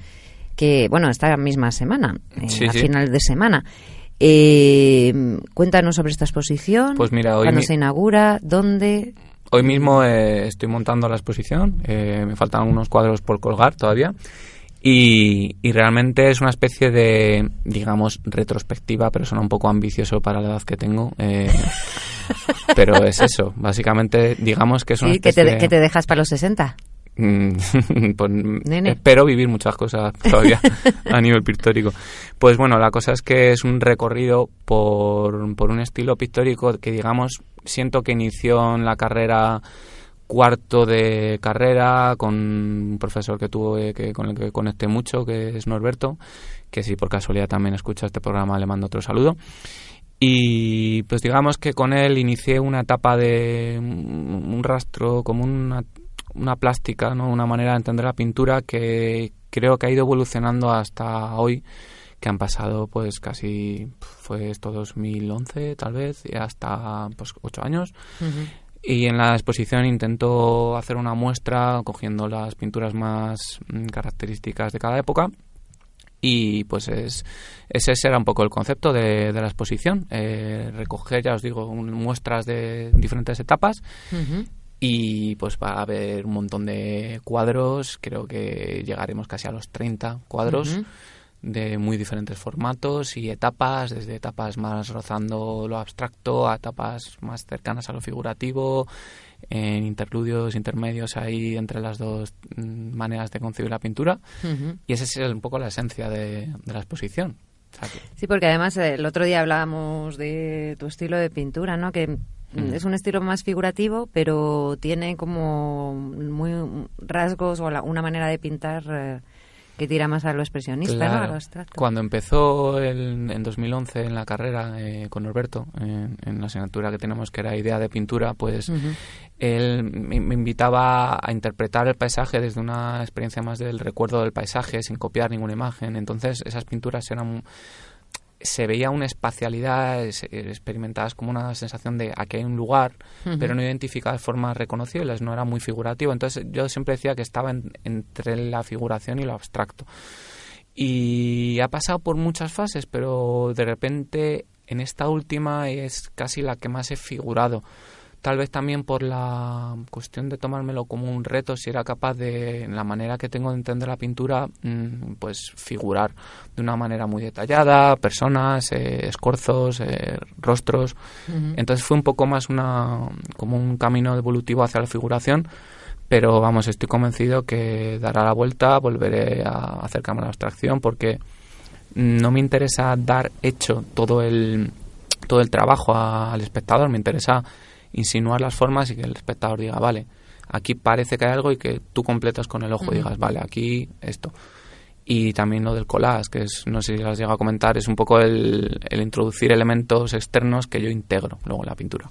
que, bueno, esta misma semana, eh, Sí, a sí. final de semana. Eh, cuéntanos sobre esta exposición. Pues mira, hoy ¿Cuándo mi- se inaugura? ¿Dónde? Hoy mismo eh, estoy montando la exposición, eh, me faltan unos cuadros por colgar todavía Y, y realmente es una especie de, digamos, retrospectiva, pero suena un poco ambicioso para la edad que tengo. eh, pero es eso, básicamente, digamos que es una Sí, que especie te, que te dejas para los 60. Mm, pues, espero vivir muchas cosas todavía a nivel pictórico. Pues bueno, la cosa es que es un recorrido por, por un estilo pictórico que, digamos, siento que inició en la carrera cuarto de carrera con un profesor que tuve que con el que conecté mucho que es Norberto que si por casualidad también escucha este programa le mando otro saludo y pues digamos que con él inicié una etapa de un rastro como una, una plástica, ¿no? una manera de entender la pintura que creo que ha ido evolucionando hasta hoy, que han pasado pues casi, fue esto 2011 tal vez, y hasta pues ocho años. Y en la exposición intento hacer una muestra cogiendo las pinturas más mm, características de cada época. Y pues es, ese era un poco el concepto de, de la exposición. eh, recoger, ya os digo, un- muestras de diferentes etapas. Y pues va a haber un montón de cuadros. Creo que llegaremos casi a los 30 cuadros. De muy diferentes formatos y etapas, desde etapas más rozando lo abstracto a etapas más cercanas a lo figurativo, en interludios, intermedios ahí entre las dos mm, maneras de concebir la pintura. Y esa es un poco la esencia de, de la exposición. Sí, porque además eh, el otro día hablábamos de tu estilo de pintura, ¿no? Que mm, es un estilo más figurativo, pero tiene como muy rasgos o una manera de pintar eh, que tira más a lo expresionista, ¿no? A Claro. lo abstracto. Cuando empezó el- en 2011 en la carrera eh, con Norberto, en, en la asignatura que tenemos que era idea de pintura, pues él me, me invitaba a interpretar el paisaje desde una experiencia más del recuerdo del paisaje, sin copiar ninguna imagen. Entonces esas pinturas eran se veía una espacialidad, es- experimentadas como una sensación de aquí hay un lugar, pero no identificadas de formas reconocibles, no era muy figurativo. Entonces yo siempre decía que estaba en- entre la figuración y lo abstracto. Y ha pasado por muchas fases, pero de repente en esta última es casi la que más he figurado. Tal vez también por la cuestión de tomármelo como un reto, si era capaz de, en la manera que tengo de entender la pintura, mm, pues figurar de una manera muy detallada, personas, eh, escorzos, eh, rostros. Entonces fue un poco más una, como un camino evolutivo hacia la figuración, pero vamos, estoy convencido que dará la vuelta, volveré a acercarme a la abstracción porque no me interesa dar hecho todo el, todo el trabajo a- al espectador, me interesa insinuar las formas y que el espectador diga, vale, aquí parece que hay algo y que tú completas con el ojo y digas, vale, aquí esto. Y también lo del collage, que es, no sé si las llega a comentar, es un poco el, el introducir elementos externos que yo integro luego en la pintura.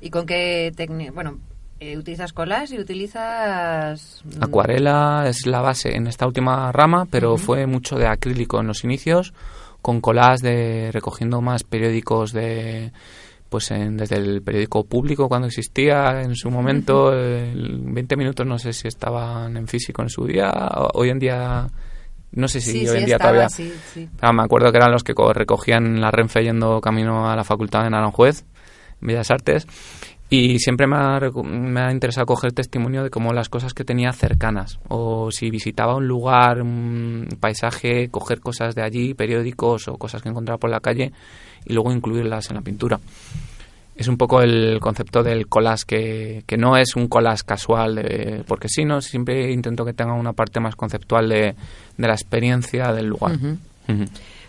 ¿Y con qué técnica? Bueno, eh, utilizas collage y utilizas... mm, Acuarela es la base en esta última rama, pero fue mucho de acrílico en los inicios, con collage de recogiendo más periódicos de pues en- desde el periódico público cuando existía en su momento, el 20 minutos no sé si estaban en físico en su día, hoy en día no sé si Sí, hoy sí, en día estaba, todavía sí. Ah, me acuerdo que eran los que co- recogían la Renfe yendo camino a la facultad de Naranjuez, Bellas Artes, y siempre me ha, me ha interesado coger testimonio de cómo las cosas que tenía cercanas, o si visitaba un lugar, un paisaje, coger cosas de allí, periódicos o cosas que encontraba por la calle, y luego incluirlas en la pintura. Es un poco el concepto del collage, que, que no es un collage casual, de- porque sí, ¿no? siempre intento que tenga una parte más conceptual de, de la experiencia del lugar.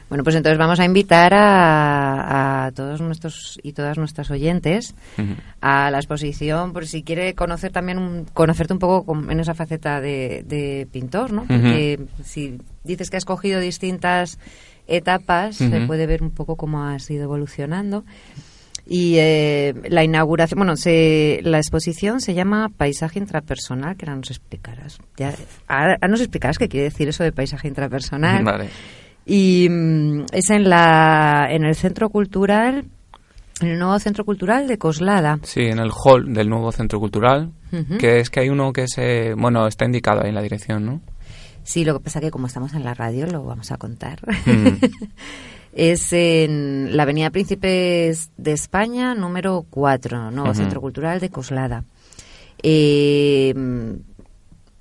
Bueno, pues entonces vamos a invitar a, a todos nuestros y todas nuestras oyentes a la exposición, por si quiere conocer también, un- conocerte un poco en esa faceta de, de pintor, ¿no? Porque si dices que has cogido distintas etapas, se puede ver un poco cómo has ido evolucionando. Y eh, la inauguración, bueno, se, la exposición se llama Paisaje Intrapersonal, que ahora nos explicarás. Ya, ahora, ahora nos explicarás qué quiere decir eso de paisaje intrapersonal. Vale. Y mm, es en la en el Centro Cultural, en el nuevo Centro Cultural de Coslada. Sí, en el hall del nuevo centro cultural, que es que hay uno que se, bueno, está indicado ahí en la dirección, ¿no? Sí, lo que pasa que como estamos en la radio lo vamos a contar. Mm. es en la Avenida Príncipes de España, número 4, nuevo. Centro Cultural de Coslada. Eh,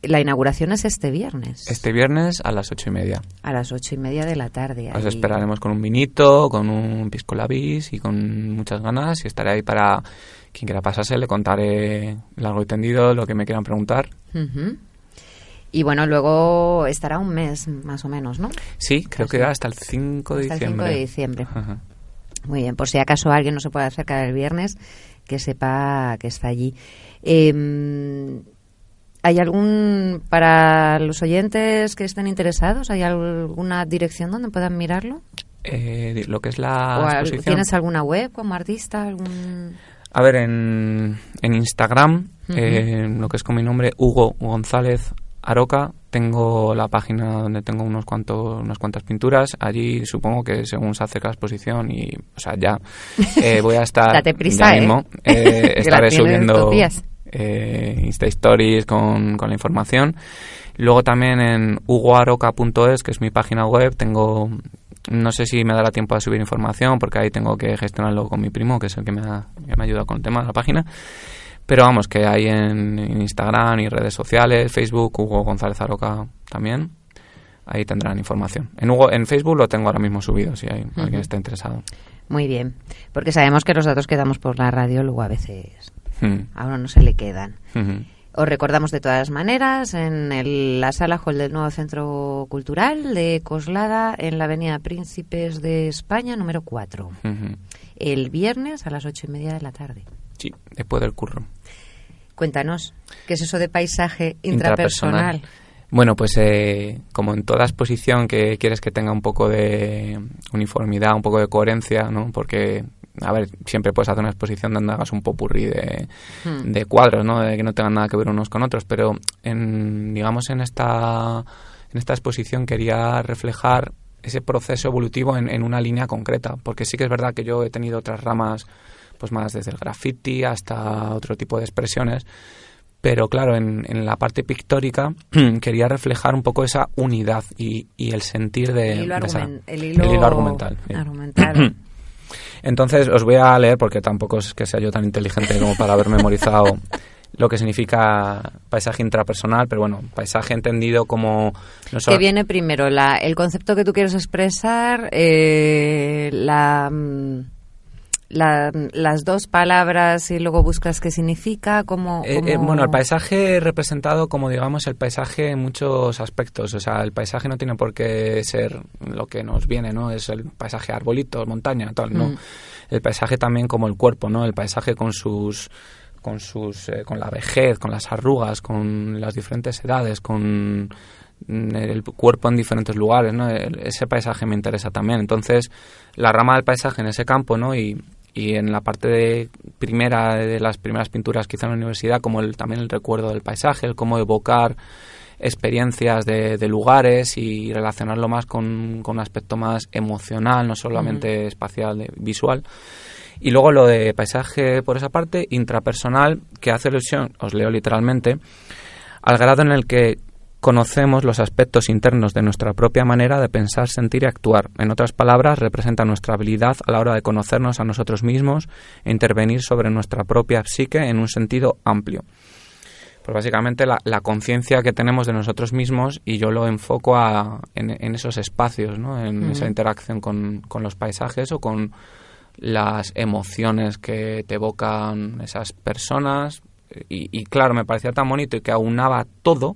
la inauguración es este viernes, Este viernes a las ocho y media. a las ocho y media de la tarde. Os ahí. esperaremos con un vinito, con un pisco labis y con muchas ganas. Y estaré ahí para quien quiera pasarse. Le contaré largo y tendido lo que me quieran preguntar. Y bueno, luego estará un mes más o menos, ¿no? Sí, creo que hasta el 5 de Hasta el 5 diciembre. de diciembre. Ajá. Muy bien, por si acaso alguien no se puede acercar el viernes, que sepa que está allí. Eh, ¿Hay algún, para los oyentes que estén interesados, hay alguna dirección donde puedan mirarlo? Eh, lo que es ¿O la exposición. ¿Tienes alguna web como artista? Algún... A ver, en, en Instagram, eh, lo que es con mi nombre, Hugo González Aroca, tengo la página donde tengo unos cuantos, unas cuantas pinturas. Allí supongo que según se acerca la exposición y, o sea, ya eh, voy a estar Date prisa, ya ¿eh? mismo. eh, estaré tienes subiendo eh, Insta Stories con, con la información. Luego también en hugoaroca.es, que es mi página web, tengo no sé si me dará tiempo a subir información porque ahí tengo que gestionarlo con mi primo, que es el que me ha, que me ha ayudado con el tema de la página. Pero vamos, que hay en, en Instagram y redes sociales, Facebook, Hugo González Aroca también. Ahí tendrán información. En, Hugo, en Facebook lo tengo ahora mismo subido, si hay alguien Ujú. está interesado. Muy bien, porque sabemos que los datos que damos por la radio luego a veces Hmm. a uno no se le quedan. Os recordamos de todas maneras en el- la sala hall del nuevo Centro Cultural de Coslada en la Avenida Príncipes de España número 4. Ujú. El viernes a las ocho y media de la tarde. Sí, después del curro. Cuéntanos, ¿qué es eso de paisaje intrapersonal? Bueno, pues eh, como en toda exposición que quieres que tenga un poco de uniformidad, un poco de coherencia, ¿no? Porque, a ver, siempre puedes hacer una exposición donde hagas un popurrí de, Hmm. de cuadros, ¿no? De que no tengan nada que ver unos con otros, pero en, digamos en esta, en esta exposición quería reflejar ese proceso evolutivo en, en una línea concreta, porque sí que es verdad que yo he tenido otras ramas, pues más desde el graffiti hasta otro tipo de expresiones, pero claro, en, en la parte pictórica quería reflejar un poco esa unidad y, y el sentir de, El hilo, de esa- argumen- el hilo hilo argumental. sí. argumental. Entonces os voy a leer, porque tampoco es que sea yo tan inteligente como para haber memorizado lo que significa paisaje intrapersonal, pero bueno, paisaje entendido como... No solo- ¿Qué viene primero? La, ¿El concepto que tú quieres expresar? eh, la, mm, la- las dos palabras y luego buscas qué significa? ¿Cómo, Eh, eh, bueno, el paisaje representado como, digamos, el paisaje en muchos aspectos. O sea, el paisaje no tiene por qué ser lo que nos viene, ¿no? Es el paisaje arbolitos, montaña, tal, ¿no? Mm. El paisaje también como el cuerpo, ¿no? El paisaje con sus con sus eh, con la vejez, con las arrugas, con las diferentes edades, con mm, el cuerpo en diferentes lugares, ¿no? Ese paisaje me interesa también. Entonces, la rama del paisaje en ese campo, ¿no? Y, y en la parte de primera de las primeras pinturas que hice en la universidad, como el, también el recuerdo del paisaje, el cómo evocar experiencias de, de lugares y relacionarlo más con, con un aspecto más emocional, no solamente espacial, de- visual. Y luego lo de paisaje por esa parte, intrapersonal, que hace alusión, os leo literalmente, al grado en el que conocemos los aspectos internos de nuestra propia manera de pensar, sentir y actuar. En otras palabras, representa nuestra habilidad a la hora de conocernos a nosotros mismos e intervenir sobre nuestra propia psique en un sentido amplio. Pues básicamente la, la conciencia que tenemos de nosotros mismos y yo lo enfoco a, en, en esos espacios, ¿no? en esa interacción con, con los paisajes o con las emociones que te evocan esas personas. Y, y claro, me parecía tan bonito y que aunaba todo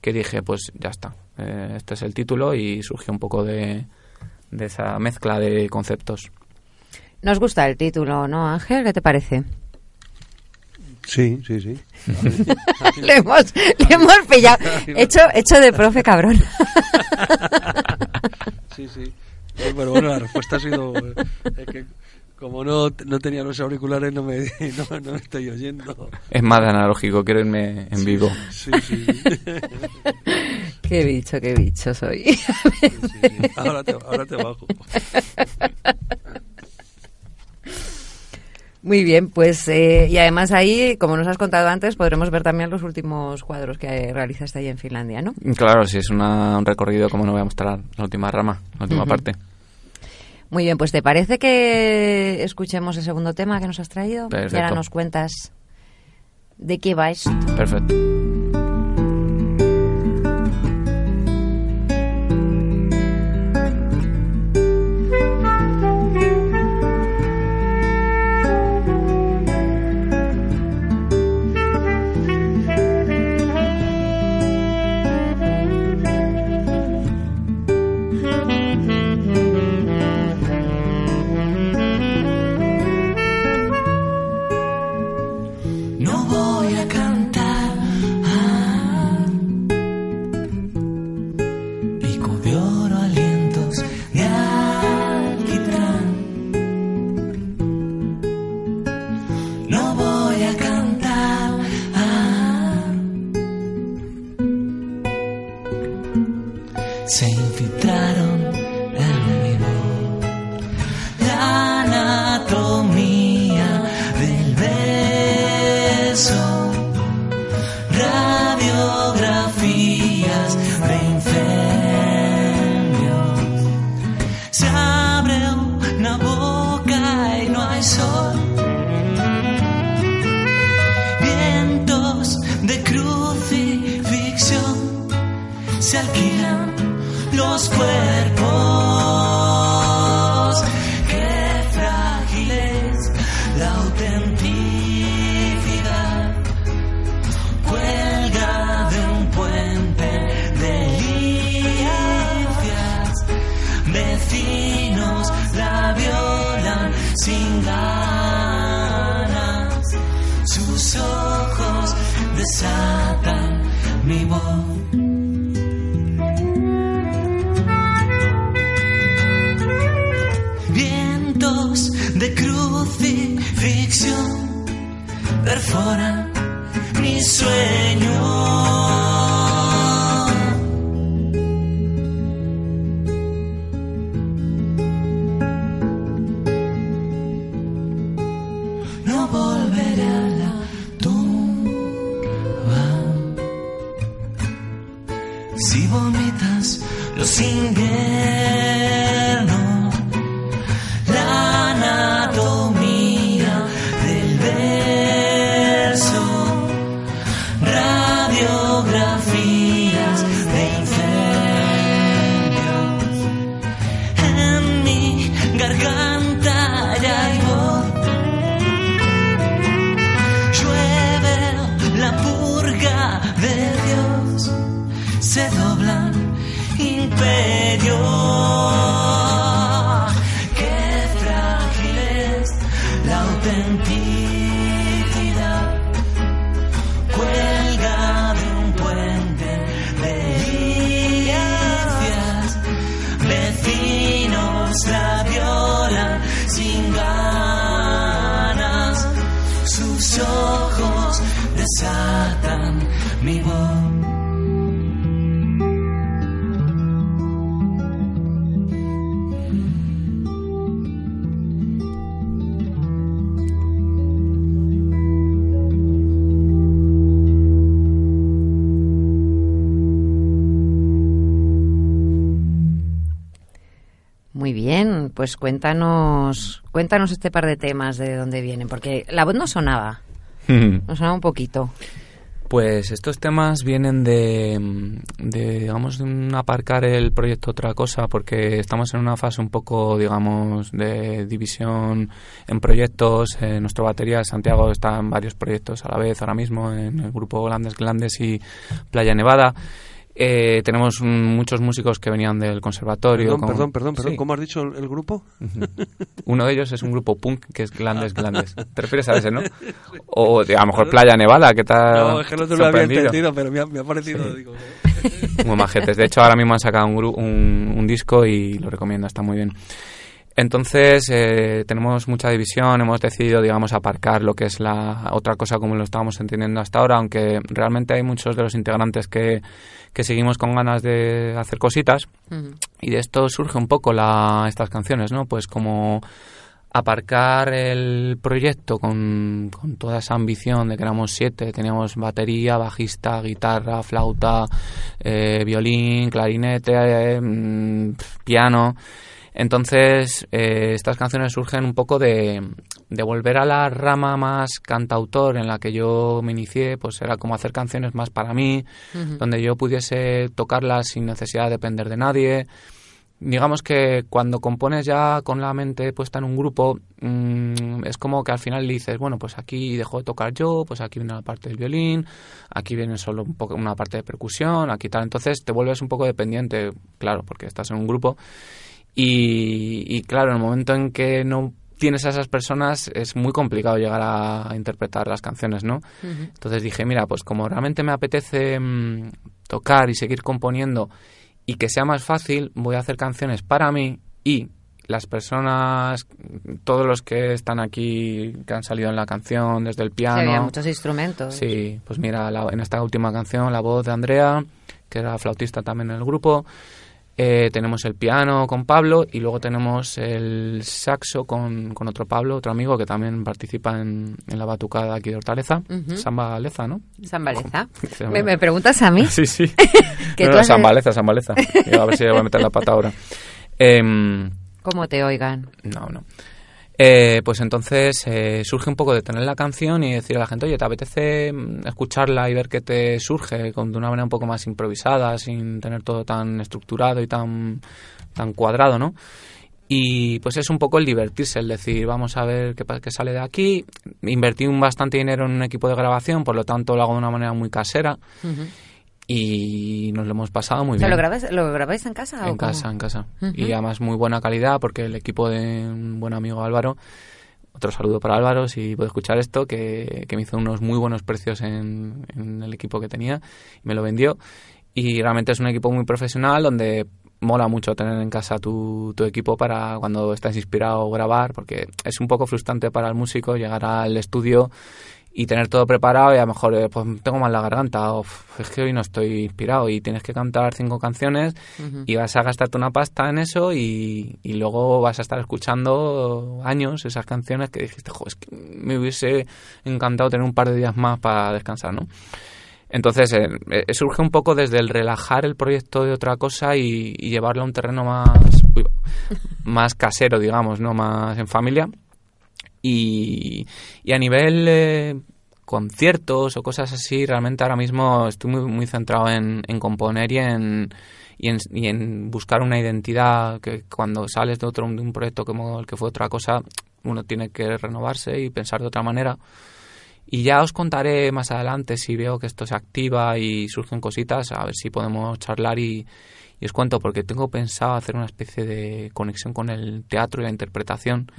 que dije, pues ya está, eh, este es el título y surgió un poco de, de esa mezcla de conceptos. Nos gusta el título, ¿no, Ángel? ¿Qué te parece? Sí, sí, sí. le, hemos, le hemos pillado. Hecho, hecho de profe cabrón. Sí, sí. Pero bueno, la respuesta ha sido eh, es que como no, no tenía los auriculares no me, no, no me estoy oyendo. Es más de analógico, quiero irme en vivo. Sí, sí. qué bicho, qué bicho soy. Sí, sí. Ahora, te, ahora te bajo. Muy bien, pues eh, y además ahí, como nos has contado antes, podremos ver también los últimos cuadros que realizaste ahí en Finlandia, ¿no? Claro, si es una- un recorrido, como no voy a mostrar la última rama, la última parte. Muy bien, pues ¿te parece que escuchemos el segundo tema que nos has traído? Perfecto. Y ahora nos cuentas de qué va esto. Perfecto. radiografías de incendios. Se abre una boca y no hay sol. Vientos de crucifixión se alquilan los cuerpos. La autenticidad. Pues cuéntanos, cuéntanos este par de temas de dónde vienen, porque la voz no sonaba, no sonaba un poquito. Pues estos temas vienen de, de, digamos, de un aparcar el proyecto otra cosa, porque estamos en una fase un poco, digamos, de división en proyectos. Eh, nuestro batería, Santiago, está en varios proyectos a la vez ahora mismo, en el grupo Glandes Glandes y Playa Nevada. Eh, tenemos muchos músicos que venían del conservatorio. Perdón, como- perdón, perdón, perdón. Sí. ¿Cómo has dicho el, el grupo? Uno de ellos es un grupo punk que es Glandes Glandes. ¿Te refieres a ese, no? O a lo mejor Playa Nevada, que tal. No, es que no te lo había entendido, pero me ha, me ha parecido. Digo, Muy majetes. De hecho, ahora mismo han sacado un, un, un disco y lo recomiendo, está muy bien. Entonces, eh, tenemos mucha división, hemos decidido, digamos, aparcar lo que es la otra cosa como lo estábamos entendiendo hasta ahora, aunque realmente hay muchos de los integrantes que, que seguimos con ganas de hacer cositas. Y de esto surge un poco la, estas canciones, ¿no? Pues como aparcar el proyecto con, con toda esa ambición de que éramos siete, teníamos batería, bajista, guitarra, flauta, eh, violín, clarinete, eh, mm, piano. Entonces, eh, estas canciones surgen un poco de, de volver a la rama más cantautor en la que yo me inicié, pues era como hacer canciones más para mí, donde yo pudiese tocarlas sin necesidad de depender de nadie. Digamos que cuando compones ya con la mente puesta en un grupo, mm, es como que al final dices, bueno, pues aquí dejo de tocar yo, pues aquí viene la parte del violín, aquí viene solo un poco una parte de percusión, aquí tal. Entonces te vuelves un poco dependiente, claro, porque estás en un grupo. Y, y claro, en el momento en que no tienes a esas personas es muy complicado llegar a, a interpretar las canciones, ¿no? Entonces dije, mira, pues como realmente me apetece mm, tocar y seguir componiendo y que sea más fácil, voy a hacer canciones para mí y las personas, todos los que están aquí, que han salido en la canción, desde el Sí, piano. había muchos instrumentos. Sí, pues mira, la- en esta última canción la voz de Andrea, que era flautista también en el grupo. Eh, tenemos el piano con Pablo y luego tenemos el saxo con, con otro Pablo, otro amigo que también participa en, en la batucada aquí de Hortaleza, Ujú. Samba Leza, ¿no? Se ¿Me, preguntas a mí? Sí, sí. No, no, Valeza. Yo a ver si voy a meter la pata ahora. Em, ¿Cómo te oigan? no, no. Eh, pues entonces eh, surge un poco de tener la canción y decir a la gente, oye, ¿te apetece mm, escucharla y ver qué te surge con, de una manera un poco más improvisada, sin tener todo tan estructurado y tan, tan cuadrado, ¿no? Y pues es un poco el divertirse, el decir, vamos a ver qué, qué sale de aquí. Invertí un bastante dinero en un equipo de grabación, por lo tanto lo hago de una manera muy casera y nos lo hemos pasado muy O sea, bien. ¿lo grabáis, ¿lo grabáis en casa? o En cómo? casa, en casa. Ujú. Y además muy buena calidad porque el equipo de un buen amigo Álvaro, otro saludo para Álvaro si puede escuchar esto, que, que me hizo unos muy buenos precios en, en el equipo que tenía y me lo vendió. Y realmente es un equipo muy profesional donde mola mucho tener en casa tu, tu equipo para cuando estás inspirado grabar, porque es un poco frustrante para el músico llegar al estudio y tener todo preparado y a lo mejor eh, pues tengo mal la garganta o "Uf, es que hoy no estoy inspirado y tienes que cantar cinco canciones y vas a gastarte una pasta en eso y, y luego vas a estar escuchando años esas canciones que dijiste, jo, es que me hubiese encantado tener un par de días más para descansar, ¿no? Entonces, eh, eh, surge un poco desde el relajar el proyecto de otra cosa y, y llevarlo a un terreno más, uy, más casero, digamos, ¿no? Más en familia. Y, a nivel eh, conciertos o cosas así, realmente ahora mismo estoy muy, centrado en, componer y en, y, en, y en buscar una identidad que cuando sales de otro de un proyecto como el que fue otra cosa, uno tiene que renovarse y pensar de otra manera. Y ya os contaré más adelante si veo que esto se activa y surgen cositas, a ver si podemos charlar y, y os cuento, porque tengo pensado hacer una especie de conexión con el teatro y la interpretación,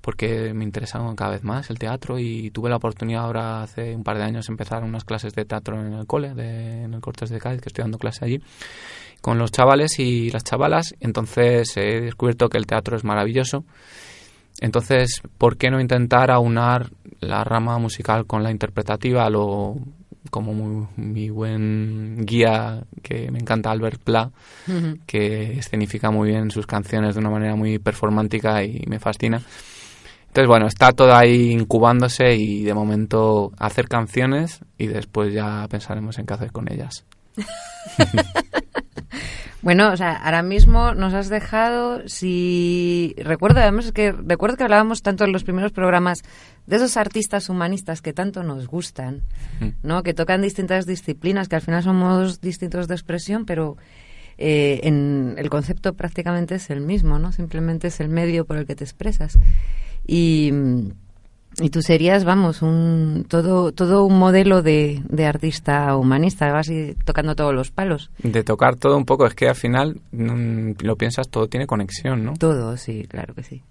porque me interesa cada vez más el teatro y tuve la oportunidad ahora hace un par de años empezar unas clases de teatro en el cole, de, en el Cortes de Cádiz, que estoy dando clase allí, con los chavales y las chavalas. Entonces he descubierto que el teatro es maravilloso. Entonces, ¿por qué no intentar aunar la rama musical con la interpretativa? Lo, como mu- mi buen guía, que me encanta Albert Pla, que escenifica muy bien sus canciones de una manera muy performántica y me fascina. Entonces, bueno, está todo ahí incubándose y de momento hacer canciones y después ya pensaremos en qué hacer con ellas. Bueno, o sea, ahora mismo nos has dejado, si recuerdo, además que recuerdo que hablábamos tanto en los primeros programas de esos artistas humanistas que tanto nos gustan, Mm. ¿no? Que tocan distintas disciplinas, que al final son modos distintos de expresión, pero eh, en el concepto prácticamente es el mismo, ¿no? Simplemente es el medio por el que te expresas. Y, y tú serías, vamos, un todo todo un modelo de, de artista humanista, vas tocando todos los palos. De tocar todo un poco, es que al final mm, lo piensas, todo tiene conexión, ¿no? Todo, sí, claro que sí.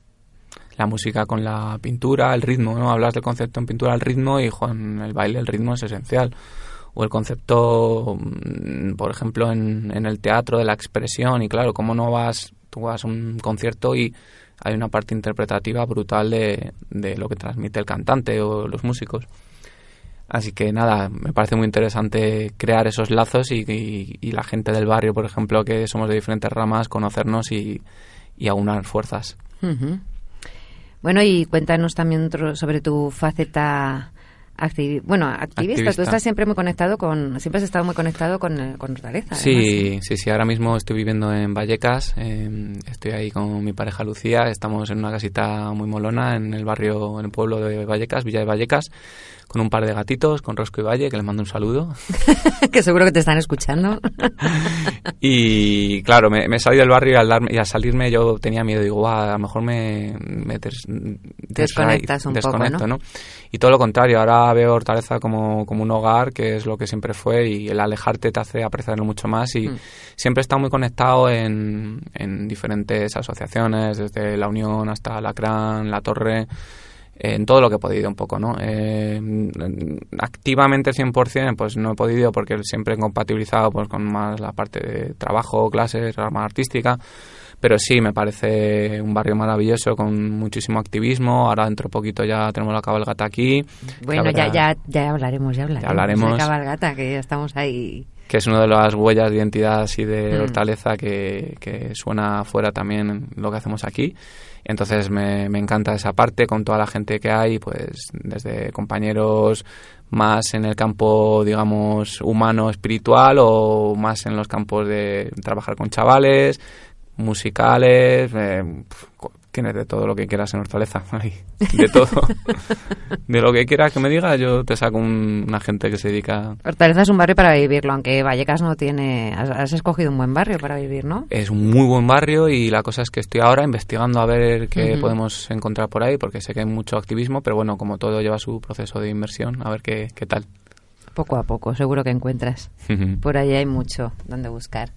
La música con la pintura, el ritmo, ¿no? Hablas del concepto en pintura, el ritmo y jo, en el baile el ritmo es esencial. O el concepto, mm, por ejemplo, en, en el teatro de la expresión y claro, cómo no vas, tú vas a un concierto y hay una parte interpretativa brutal de, de lo que transmite el cantante o los músicos. Así que nada, me parece muy interesante crear esos lazos y, y- y la gente del barrio, por ejemplo, que somos de diferentes ramas, conocernos y, y aunar fuerzas. Bueno, y cuéntanos también sobre tu faceta activi- bueno, activista. Activista. Tú estás siempre muy conectado con, siempre has estado muy conectado con, con Hortaleza. además. Sí, sí, sí. Ahora mismo estoy viviendo en Vallecas. eh, estoy ahí con mi pareja Lucía. Estamos en una casita muy molona en el barrio, en el pueblo de Vallecas, Villa de Vallecas, con un par de gatitos, con Rosco y Valle, que les mando un saludo. que seguro que te están escuchando. Y claro, me, me he salido del barrio y al, darme- y al salirme yo tenía miedo. Digo, "Buah, a lo mejor me, me des- Desconectas un poco, ¿no? Y todo lo contrario, ahora veo Hortaleza como, como un hogar, que es lo que siempre fue, y el alejarte te hace apreciarlo mucho más. Y Mm. siempre he estado muy conectado en, en diferentes asociaciones, desde la Unión hasta la CRAN, la Torre, en todo lo que he podido un poco, ¿no? Eh, activamente 100% pues no he podido porque siempre he compatibilizado pues con más la parte de trabajo, clases, rama artística, pero sí me parece un barrio maravilloso con muchísimo activismo, ahora dentro de poquito ya tenemos la cabalgata aquí. Bueno, ya, ya, ya hablaremos, ya hablaremos. hablaremos. De cabalgata, que ya estamos ahí. Que es una de las huellas de identidad así de Mm. Hortaleza que, que suena afuera también lo que hacemos aquí. Entonces me, me encanta esa parte con toda la gente que hay, pues desde compañeros más en el campo, digamos, humano, espiritual o más en los campos de trabajar con chavales, musicales, eh, Tienes de todo lo que quieras en Hortaleza. Ahí, de todo. de lo que quieras que me digas, yo te saco un, una gente que se dedica. Hortaleza es un barrio para vivirlo, aunque Vallecas no tiene. Has, has escogido un buen barrio para vivir, ¿no? Es un muy buen barrio y la cosa es que estoy ahora investigando a ver qué podemos encontrar por ahí, porque sé que hay mucho activismo, pero bueno, como todo lleva su proceso de inversión, a ver qué, qué tal. Poco a poco, seguro que encuentras. Por ahí hay mucho donde buscar.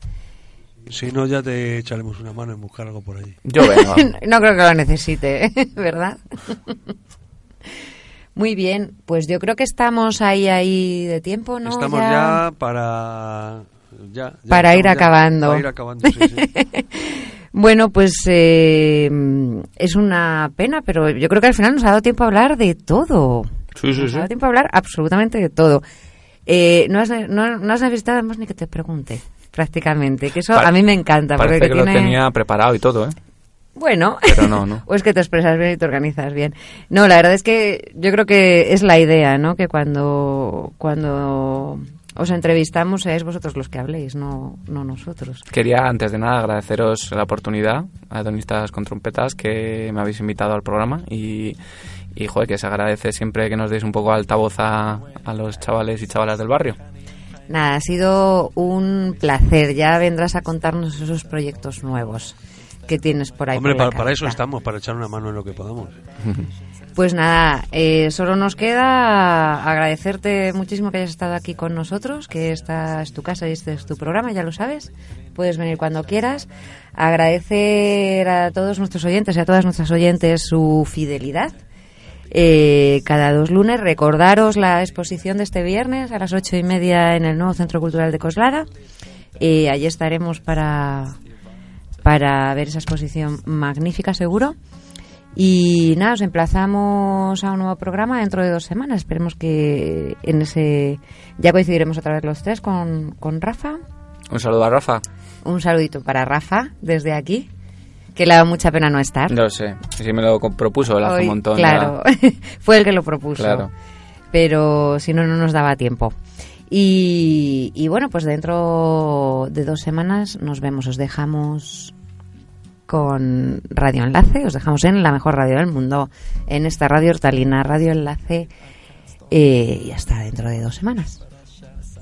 Si no, ya te echaremos una mano en buscar algo por allí. Yo vengo. no creo que lo necesite, ¿verdad? Muy bien, pues yo creo que estamos ahí ahí de tiempo, ¿no? Estamos ya, para... Ya, ya Para ir acabando. para ir acabando, sí, sí. Bueno, pues eh, es una pena, pero yo creo que al final nos ha dado tiempo a hablar de todo. Sí, sí, Nos sí. ha dado tiempo a hablar absolutamente de todo. Eh, no, has, no, no has necesitado además ni que te pregunte, prácticamente. Que eso Pa- a mí me encanta. porque Parece el que lo tiene- tenía preparado y todo, ¿eh? Bueno, Pero no, no. o es que te expresas bien y te organizas bien. No, la verdad es que yo creo que es la idea, ¿no? Que cuando, cuando os entrevistamos seáis vosotros los que habléis, no, no nosotros. Quería, antes de nada, agradeceros la oportunidad a Donistas con Trompetas que me habéis invitado al programa y, y joder, que se agradece siempre que nos deis un poco altavoz a, a los chavales y chavalas del barrio. Nada, ha sido un placer. Ya vendrás a contarnos esos proyectos nuevos que tienes por ahí. Hombre, por para, para eso estamos, para echar una mano en lo que podamos. Pues nada, eh, solo nos queda agradecerte muchísimo que hayas estado aquí con nosotros, que esta es tu casa y este es tu programa, ya lo sabes. Puedes venir cuando quieras. Agradecer a todos nuestros oyentes y a todas nuestras oyentes su fidelidad. Eh, cada dos lunes recordaros la exposición de este viernes a las ocho y media en el nuevo Centro Cultural de Coslada. Eh, allí estaremos para, para ver esa exposición magnífica, seguro. Y nada, os emplazamos a un nuevo programa dentro de dos semanas. Esperemos que en ese ya coincidiremos otra vez los tres con, con Rafa. Un saludo a Rafa. Un saludito para Rafa desde aquí, que le ha dado mucha pena no estar. No sé, si me lo propuso él hace Hoy, un montón. Claro, fue el que lo propuso. Claro. Pero si no, no nos daba tiempo. Y, y bueno, pues dentro de dos semanas nos vemos. Os dejamos con Radio Enlace, os dejamos en la mejor radio del mundo, en esta radio hortalina, Radio Enlace, eh, y hasta dentro de dos semanas.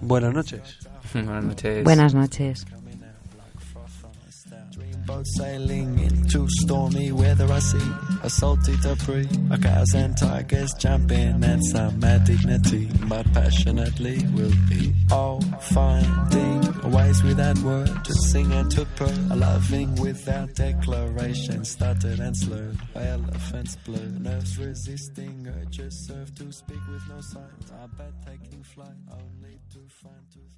Buenas noches. Buenas noches. Buenas noches. Boat sailing into stormy weather, I see a salty debris, a cows and tigers jumping, and some mad dignity. But passionately we'll be all finding ways without word to sing and to purr, a loving without declaration, stuttered and slurred. Elephants blur, nerves resisting urges serve to speak with no signs. I bet taking flight only to find tooth.